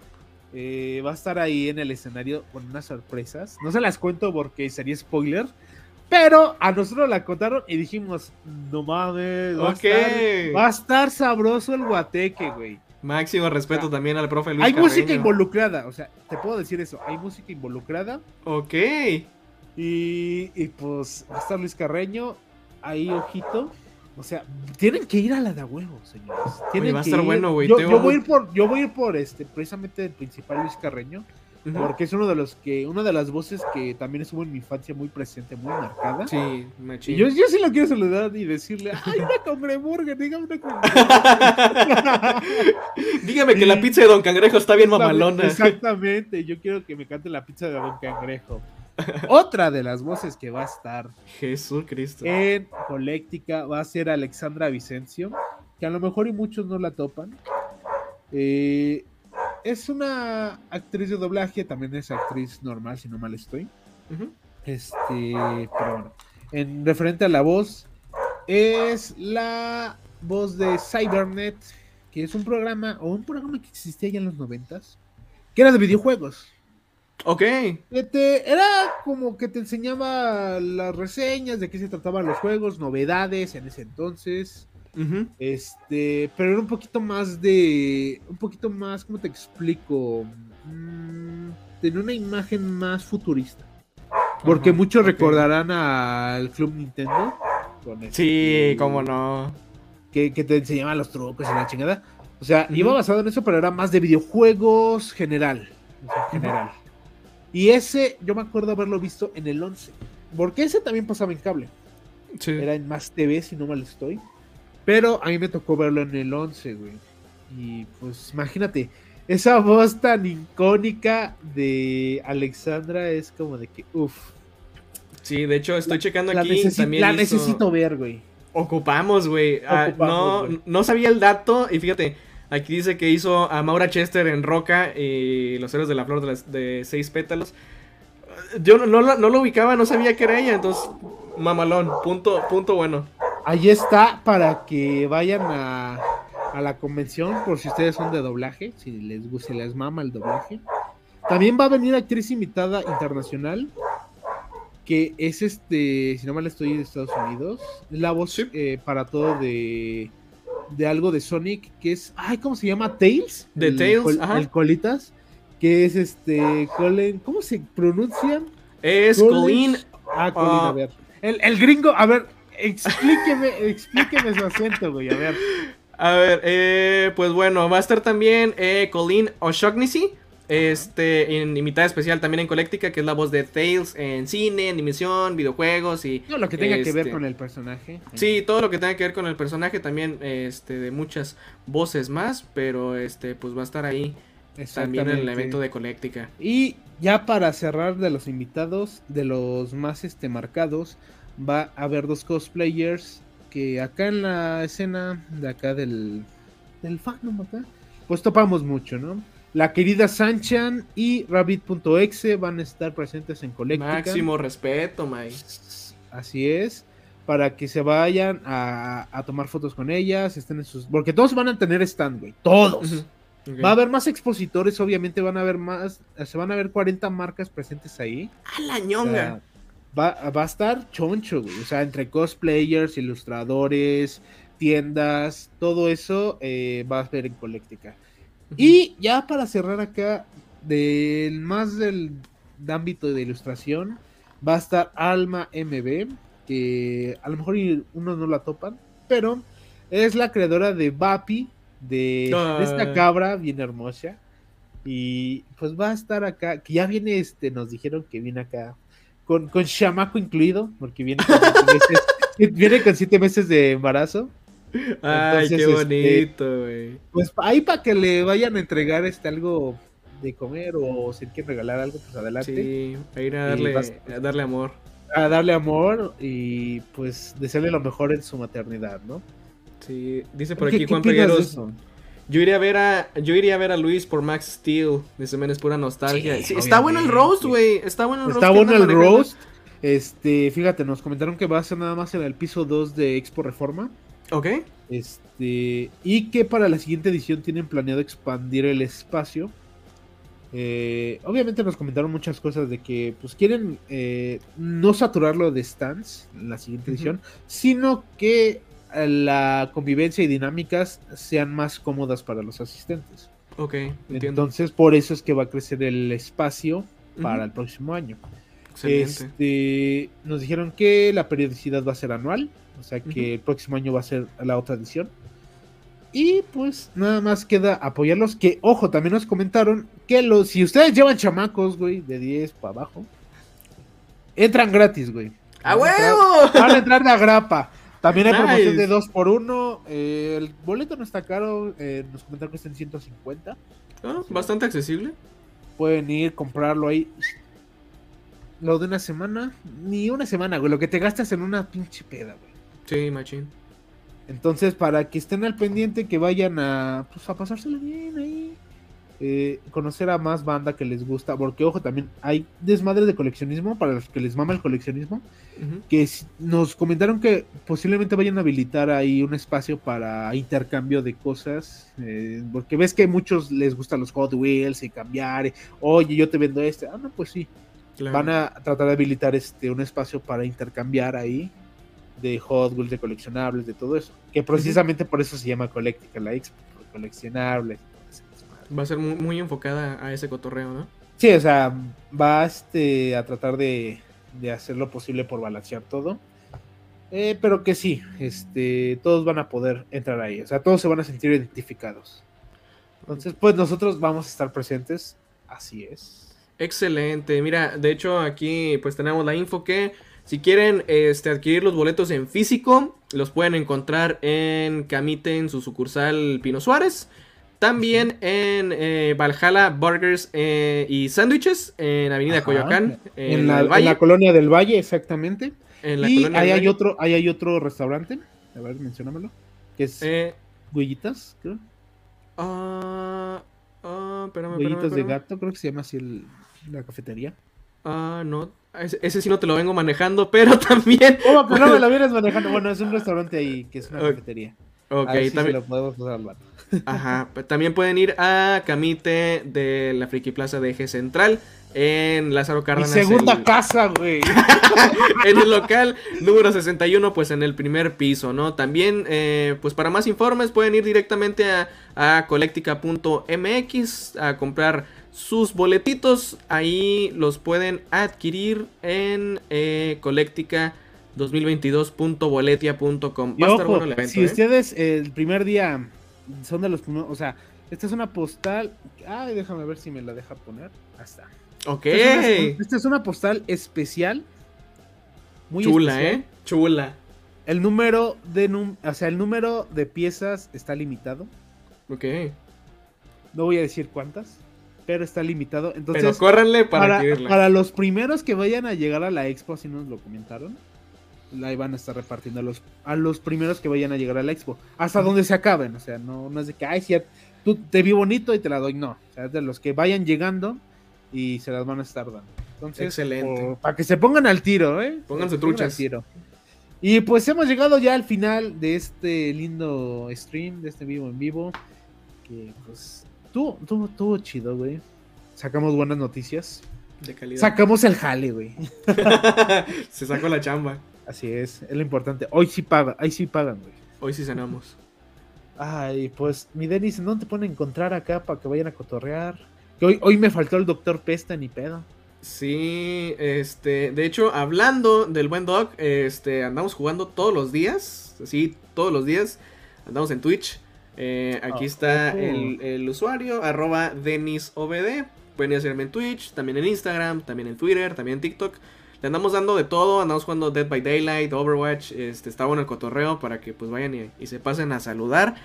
Eh, va a estar ahí en el escenario con unas sorpresas. No se las cuento porque sería spoiler. Pero a nosotros la contaron y dijimos, no mames, va, a, estar, va a estar sabroso el guateque, güey. Máximo respeto también al profe Luis Hay música involucrada, o sea, te puedo decir eso, hay música involucrada. Ok. Y, y pues va a estar Luis Carreño, ahí ojito. O sea, tienen que ir a la de a huevo, señores. Tienen va a estar ir. bueno, güey, Yo, voy a ir por, yo voy a ir por este, precisamente el principal Luis Carreño, porque es uno de los que, una de las voces que también estuvo en mi infancia muy presente, muy marcada. Sí, Y machín. yo, yo sí lo quiero saludar y decirle, ay, una congreburger, diga una congreburger. [LAUGHS] Dígame que la pizza de Don Cangrejo está bien mamalona. Exactamente, yo quiero que me cante la pizza de Don Cangrejo. Otra de las voces que va a estar Jesús Cristo. en Colectica va a ser Alexandra Vicencio, que a lo mejor y muchos no la topan. Eh, es una actriz de doblaje, también es actriz normal, si no mal estoy. Este, pero bueno, en referente a la voz, es la voz de Cybernet, que es un programa, o un programa que existía ya en los noventas, que era de videojuegos. Ok. Que te- era como que te enseñaba las reseñas de qué se trataban los juegos, novedades en ese entonces. Este, pero era un poquito más de. Un poquito más, ¿cómo te explico? Mm, tenía una imagen más futurista. Porque muchos recordarán al Club Nintendo. con Sí, este, cómo no. Que, que te enseñaba los trucos y la chingada. O sea, iba basado en eso, pero era más de videojuegos general. o sea, general. Y ese, yo me acuerdo haberlo visto en el 11. Porque ese también pasaba en cable. Sí. Era en Más TV, si no mal estoy. Pero a mí me tocó verlo en el 11, güey. Y pues imagínate, esa voz tan icónica de Alexandra es como de que, uff. Sí, de hecho, estoy checando La, aquí. necesi- también la hizo- necesito ver, güey. Ocupamos, güey. Ah, no, güey. no sabía el dato. Y fíjate, aquí dice que hizo a Maura Chester en Roca y Los Héroes de la Flor de, las- de Seis Pétalos. Yo no, no, la- no lo ubicaba, no sabía que era ella. Entonces, mamalón. Punto, punto bueno. Ahí está para que vayan a, a la convención por si ustedes son de doblaje, si les gusta, si les mama el doblaje. También va a venir actriz invitada internacional, que es este, si no mal estoy de Estados Unidos, es la voz Sí. eh, para todo de, de algo de Sonic, que es, ay, ¿cómo se llama? Tails. De Tails, col- ajá. El Colitas, que es este, Colin, ¿cómo se pronuncia? Es Colin-. Ah, Colin, Ah. a ver. El, el gringo, a ver, explíqueme, [LAUGHS] explíqueme su acento, güey, a ver. A ver, eh, pues bueno, va a estar también eh, Colleen O'Shaughnessy. Este, en invitada especial también en Colectica, que es la voz de Tails en cine, animación, videojuegos y No, lo que tenga que ver Este, con el personaje. Sí, todo lo que tenga que ver con el personaje también, este, de muchas voces más, pero este, pues va a estar ahí también en el evento de Colectica. Y ya para cerrar de los invitados, de los más este marcados, va a haber dos cosplayers que acá en la escena de acá del, del fandom acá, pues topamos mucho, ¿no? La querida Sanchan y Rabbit.exe van a estar presentes en Colectica. Máximo respeto, May. Así es. Para que se vayan a, a tomar fotos con ellas, estén en sus. Porque todos van a tener stand, güey. Todos. Va a haber más expositores, obviamente van a haber más. Se van a ver 40 marcas presentes ahí. ¡A la O sea, ñonga! va, va a estar choncho, güey. O sea, entre cosplayers, ilustradores, tiendas, todo eso eh, va a ver en Colectica. Y ya para cerrar acá, del más del de ámbito de ilustración, va a estar Alma MB, que a lo mejor unos no la topan, pero es la creadora de Vapi, de, de esta cabra bien hermosa. Y pues va a estar acá, que ya viene, este, nos dijeron que viene acá, con, con chamaco incluido, porque viene con siete meses, [LAUGHS] viene con siete meses de embarazo. Ay, Entonces, qué este, bonito, güey. Pues ahí para que le vayan a entregar este algo de comer o si quieren regalar algo, pues adelante. Sí, a ir a darle, vas- a darle amor. A darle amor y pues desearle lo mejor en su maternidad, ¿no? Sí, dice por ¿Qué- aquí qué Juan Pegueros. Yo iría a ver a yo iría a ver a Luis por Max Steel. Dice, men, es pura nostalgia. Sí, Sí, está bueno el roast, güey. Está bueno el roast. Está bueno el roast. Este, fíjate, nos comentaron que va a ser nada más en el piso 2 de Expo Reforma. Ok. Este, y que para la siguiente edición tienen planeado expandir el espacio. Eh, obviamente nos comentaron muchas cosas de que pues quieren eh, no saturarlo de stands en la siguiente edición, sino que eh, la convivencia y dinámicas sean más cómodas para los asistentes. Ok, entiendo. Entonces, por eso es que va a crecer el espacio para el próximo año. Excelente. Este, nos dijeron que la periodicidad va a ser anual, o sea que el próximo año va a ser la otra edición. Y pues nada más queda apoyarlos. Que, ojo, también nos comentaron que los, si ustedes llevan chamacos, güey, de 10 para abajo, entran gratis, güey. ¡A huevo! Van a entrar de agrapa. También hay promoción de 2 por 1 el boleto no está caro, eh, nos comentaron que está en 150. Ah, bastante accesible. Pueden ir, comprarlo ahí. Lo de una semana, ni una semana, güey. Lo que te gastas en una pinche peda, güey. Sí, machín. Entonces, para que estén al pendiente, que vayan a, pues, a pasárselo bien ahí. eh, conocer a más banda que les gusta. Porque, ojo, también hay desmadre de coleccionismo para los que les mama el coleccionismo. Que nos comentaron que posiblemente vayan a habilitar ahí un espacio para intercambio de cosas. eh, porque ves que a muchos les gustan los Hot Wheels y cambiar. Oye, yo te vendo este. Ah, no, pues sí. Claro. Van a tratar de habilitar este un espacio para intercambiar ahí de Hot Wheels, de coleccionables, de todo eso. Que precisamente por eso se llama Colectica la expo, por coleccionables. Va a ser muy, muy enfocada a ese cotorreo, ¿no? Sí, o sea, va este, a tratar de, de hacer lo posible por balancear todo. Eh, pero que sí, este, todos van a poder entrar ahí. O sea, todos se van a sentir identificados. Entonces, pues nosotros vamos a estar presentes. Así es. Excelente. Mira, de hecho aquí pues tenemos la info que si quieren este, adquirir los boletos en físico, los pueden encontrar en Camite, en su sucursal Pino Suárez. También en eh, Valhalla Burgers eh, y Sándwiches en Avenida Ajá. Coyoacán, en, En la, en colonia del Valle, exactamente. en la y ahí hay otro, ahí hay otro restaurante. A ver, menciónamelo. Que es Eh, Huellitas, creo. ah, ah, espérame, espérame, de gato, creo que se llama así el- la cafetería. Ah, no. Ese, ese sí no te lo vengo manejando, [LAUGHS] pero también. Oh, que no me lo vienes manejando. Bueno, es un restaurante ahí que es una cafetería. Ok, a ver si se también. lo podemos pasar al. Ajá, pues también pueden ir a Camite de la Friki Plaza de Eje Central en Lázaro Mi Cárdenas. segunda el- casa, güey. [LAUGHS] en el local número 61, pues en el primer piso, ¿no? También, eh, pues para más informes pueden ir directamente a, a colectica.mx a comprar sus boletitos. Ahí los pueden adquirir en eh, colectica2022.boletia.com. Y Va a estar bueno el evento, si ¿eh? ustedes el primer día son de los primeros, o sea, esta es una postal. Ay, déjame ver si me la deja poner. Está. Ok. Esta es una, esta es una postal especial. Muy Chula, especial. ¿eh? Chula. El número de num- o sea, el número de piezas está limitado. Ok. No voy a decir cuántas, pero está limitado. Pero Entonces, córranle para, para, para los primeros que vayan a llegar a la expo, si nos lo comentaron, la van a estar repartiendo a los, a los primeros que vayan a llegar a la expo, hasta donde se acaben. O sea, no, no es de que, ay, sí, tú te vi bonito y te la doy. No, o sea, de los que vayan llegando y se las van a estar dando. Entonces, Excelente. para que se pongan al tiro, ¿eh? Pónganse truchas. al tiro. Y pues hemos llegado ya al final de este lindo stream, de este vivo en vivo. Que pues tuvo, tuvo, tuvo chido, güey. Sacamos buenas noticias. De calidad. Sacamos el jale, güey. [LAUGHS] Se sacó la chamba. Así es, es lo importante. Hoy sí pagan, ahí sí pagan, güey. Hoy sí cenamos. Ay, pues, mi Denis, ¿dónde te pueden encontrar acá para que vayan a cotorrear? Que hoy, hoy me faltó el doctor Pesta ni pedo. Sí, este, de hecho, hablando del buen Doc, este, andamos jugando todos los días, sí, todos los días, andamos en Twitch. Eh, aquí Ah, está el, el usuario, arroba DenisOBD. Pueden ir a seguirme en Twitch, también en Instagram, también en Twitter, también en TikTok. Le andamos dando de todo, andamos jugando Dead by Daylight, Overwatch, este, está bueno el cotorreo para que pues vayan y, y se pasen a saludar.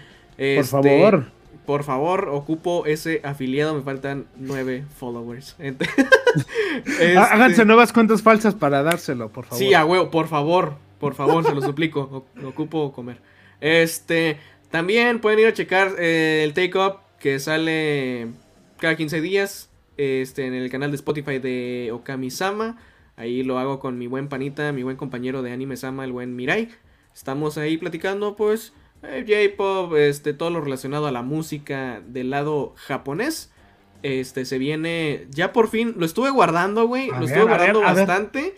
Por Este, favor. Por favor, ocupo ese afiliado, me faltan nueve followers. [LAUGHS] Este, Há- Háganse nuevas cuentas falsas para dárselo, por favor. Sí, a huevo, por favor, por favor, se lo suplico, o- ocupo comer. Este, también pueden ir a checar eh, el Take Up que sale cada 15 días este, en el canal de Spotify de Okami-sama. Ahí lo hago con mi buen panita, mi buen compañero de Anime Sama, el buen Mirai. Estamos ahí platicando, pues, J-pop, este, todo lo relacionado a la música del lado japonés. Este, se viene, ya por fin, lo estuve guardando, güey, lo ver, estuve guardando ver. bastante.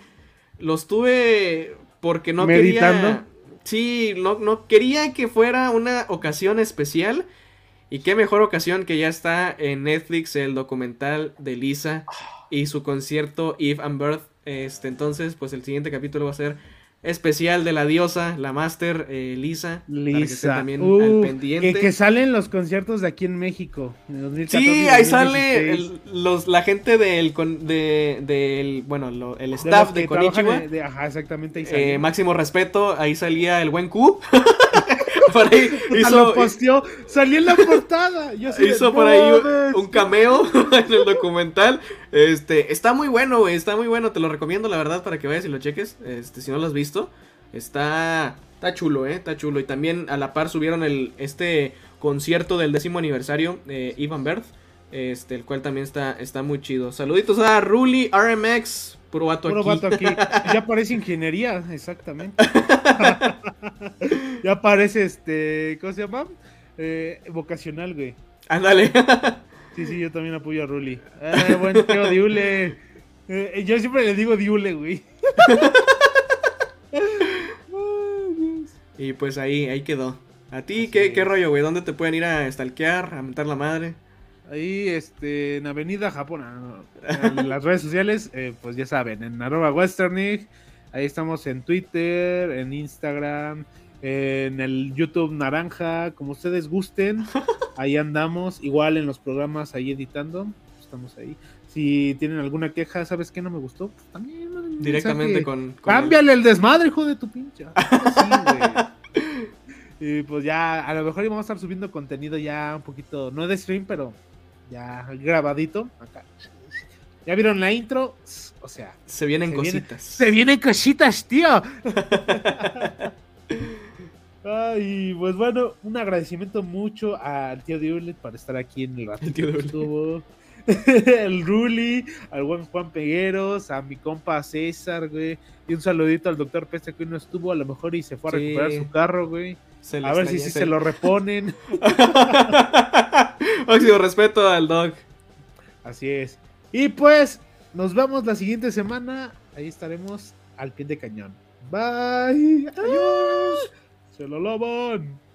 Lo estuve porque no ¿Meditando? quería... Sí, no, no quería que fuera una ocasión especial. Y qué mejor ocasión que ya está en Netflix el documental de Lisa y su concierto Eve and Birth. Este, entonces, pues el siguiente capítulo va a ser especial de la diosa, la master eh, Lisa. para que Lisa. también Uh, al pendiente. que, que salen los conciertos de aquí en México. en 2014 Sí, ahí 2016. sale el- los, la gente del, con- de, del bueno, lo- el staff de, Konichiwa. de- ajá, exactamente. Ahí Eh, máximo respeto, ahí salía el buen Q. [LAUGHS] por ahí [LAUGHS] Ah, hizo, lo posteó, salió en la portada. Yo de, hizo por "No ahí un, mames". un cameo [LAUGHS] en el documental. Este, está muy bueno, güey, está muy bueno, te lo recomiendo la verdad para que vayas y lo cheques. Este, si no lo has visto, está está chulo, eh, está chulo y también a la par subieron el este concierto del décimo aniversario de Ivan Berth. Este, el cual también está, está muy chido. Saluditos a Ruli RMX, puro vato Puro aquí. vato aquí. [LAUGHS] Ya parece ingeniería, exactamente. [LAUGHS] ya parece este. ¿Cómo se llama? Eh, vocacional, güey. Ándale. [LAUGHS] Sí, sí, yo también apoyo a Ruli. Eh, buen tío Diule. Eh, yo siempre le digo Diule, güey. [LAUGHS] Y pues ahí, ahí quedó. ¿A ti qué, qué es. rollo, güey? ¿Dónde te pueden ir a stalkear, a mentar la madre? Ahí, este, en Avenida Japón, ah, en las redes sociales, eh, pues ya saben, en arroba westernig, ahí estamos en Twitter, en Instagram, en el YouTube Naranja, como ustedes gusten, [LAUGHS] ahí andamos, igual en los programas ahí editando, estamos ahí. Si tienen alguna queja, ¿sabes qué no me gustó? Pues también Directamente con... con Cámbiale el desmadre, hijo de tu pinche. [LAUGHS] Sí. Y pues ya, a lo mejor íbamos a estar subiendo contenido ya un poquito, no de stream, pero ya grabadito. Acá. ¿Ya vieron la intro? O sea, Se vienen Se viene- cositas. se vienen cositas, tío. [LAUGHS] Ay, pues bueno, un agradecimiento mucho al tío Diulet por estar aquí en el ratito El tío [LAUGHS] el Ruli, al buen Juan Pegueros, a mi compa César, güey. Y un saludito al doctor Peste que hoy no estuvo, a lo mejor y se fue a Sí. recuperar su carro, güey. Se A ver si sí se- lo reponen. [LAUGHS] Máximo respeto al dog. Así es. Y pues, nos vemos la siguiente semana. Ahí estaremos al pie de cañón. Bye. Adiós. Se lo lavan.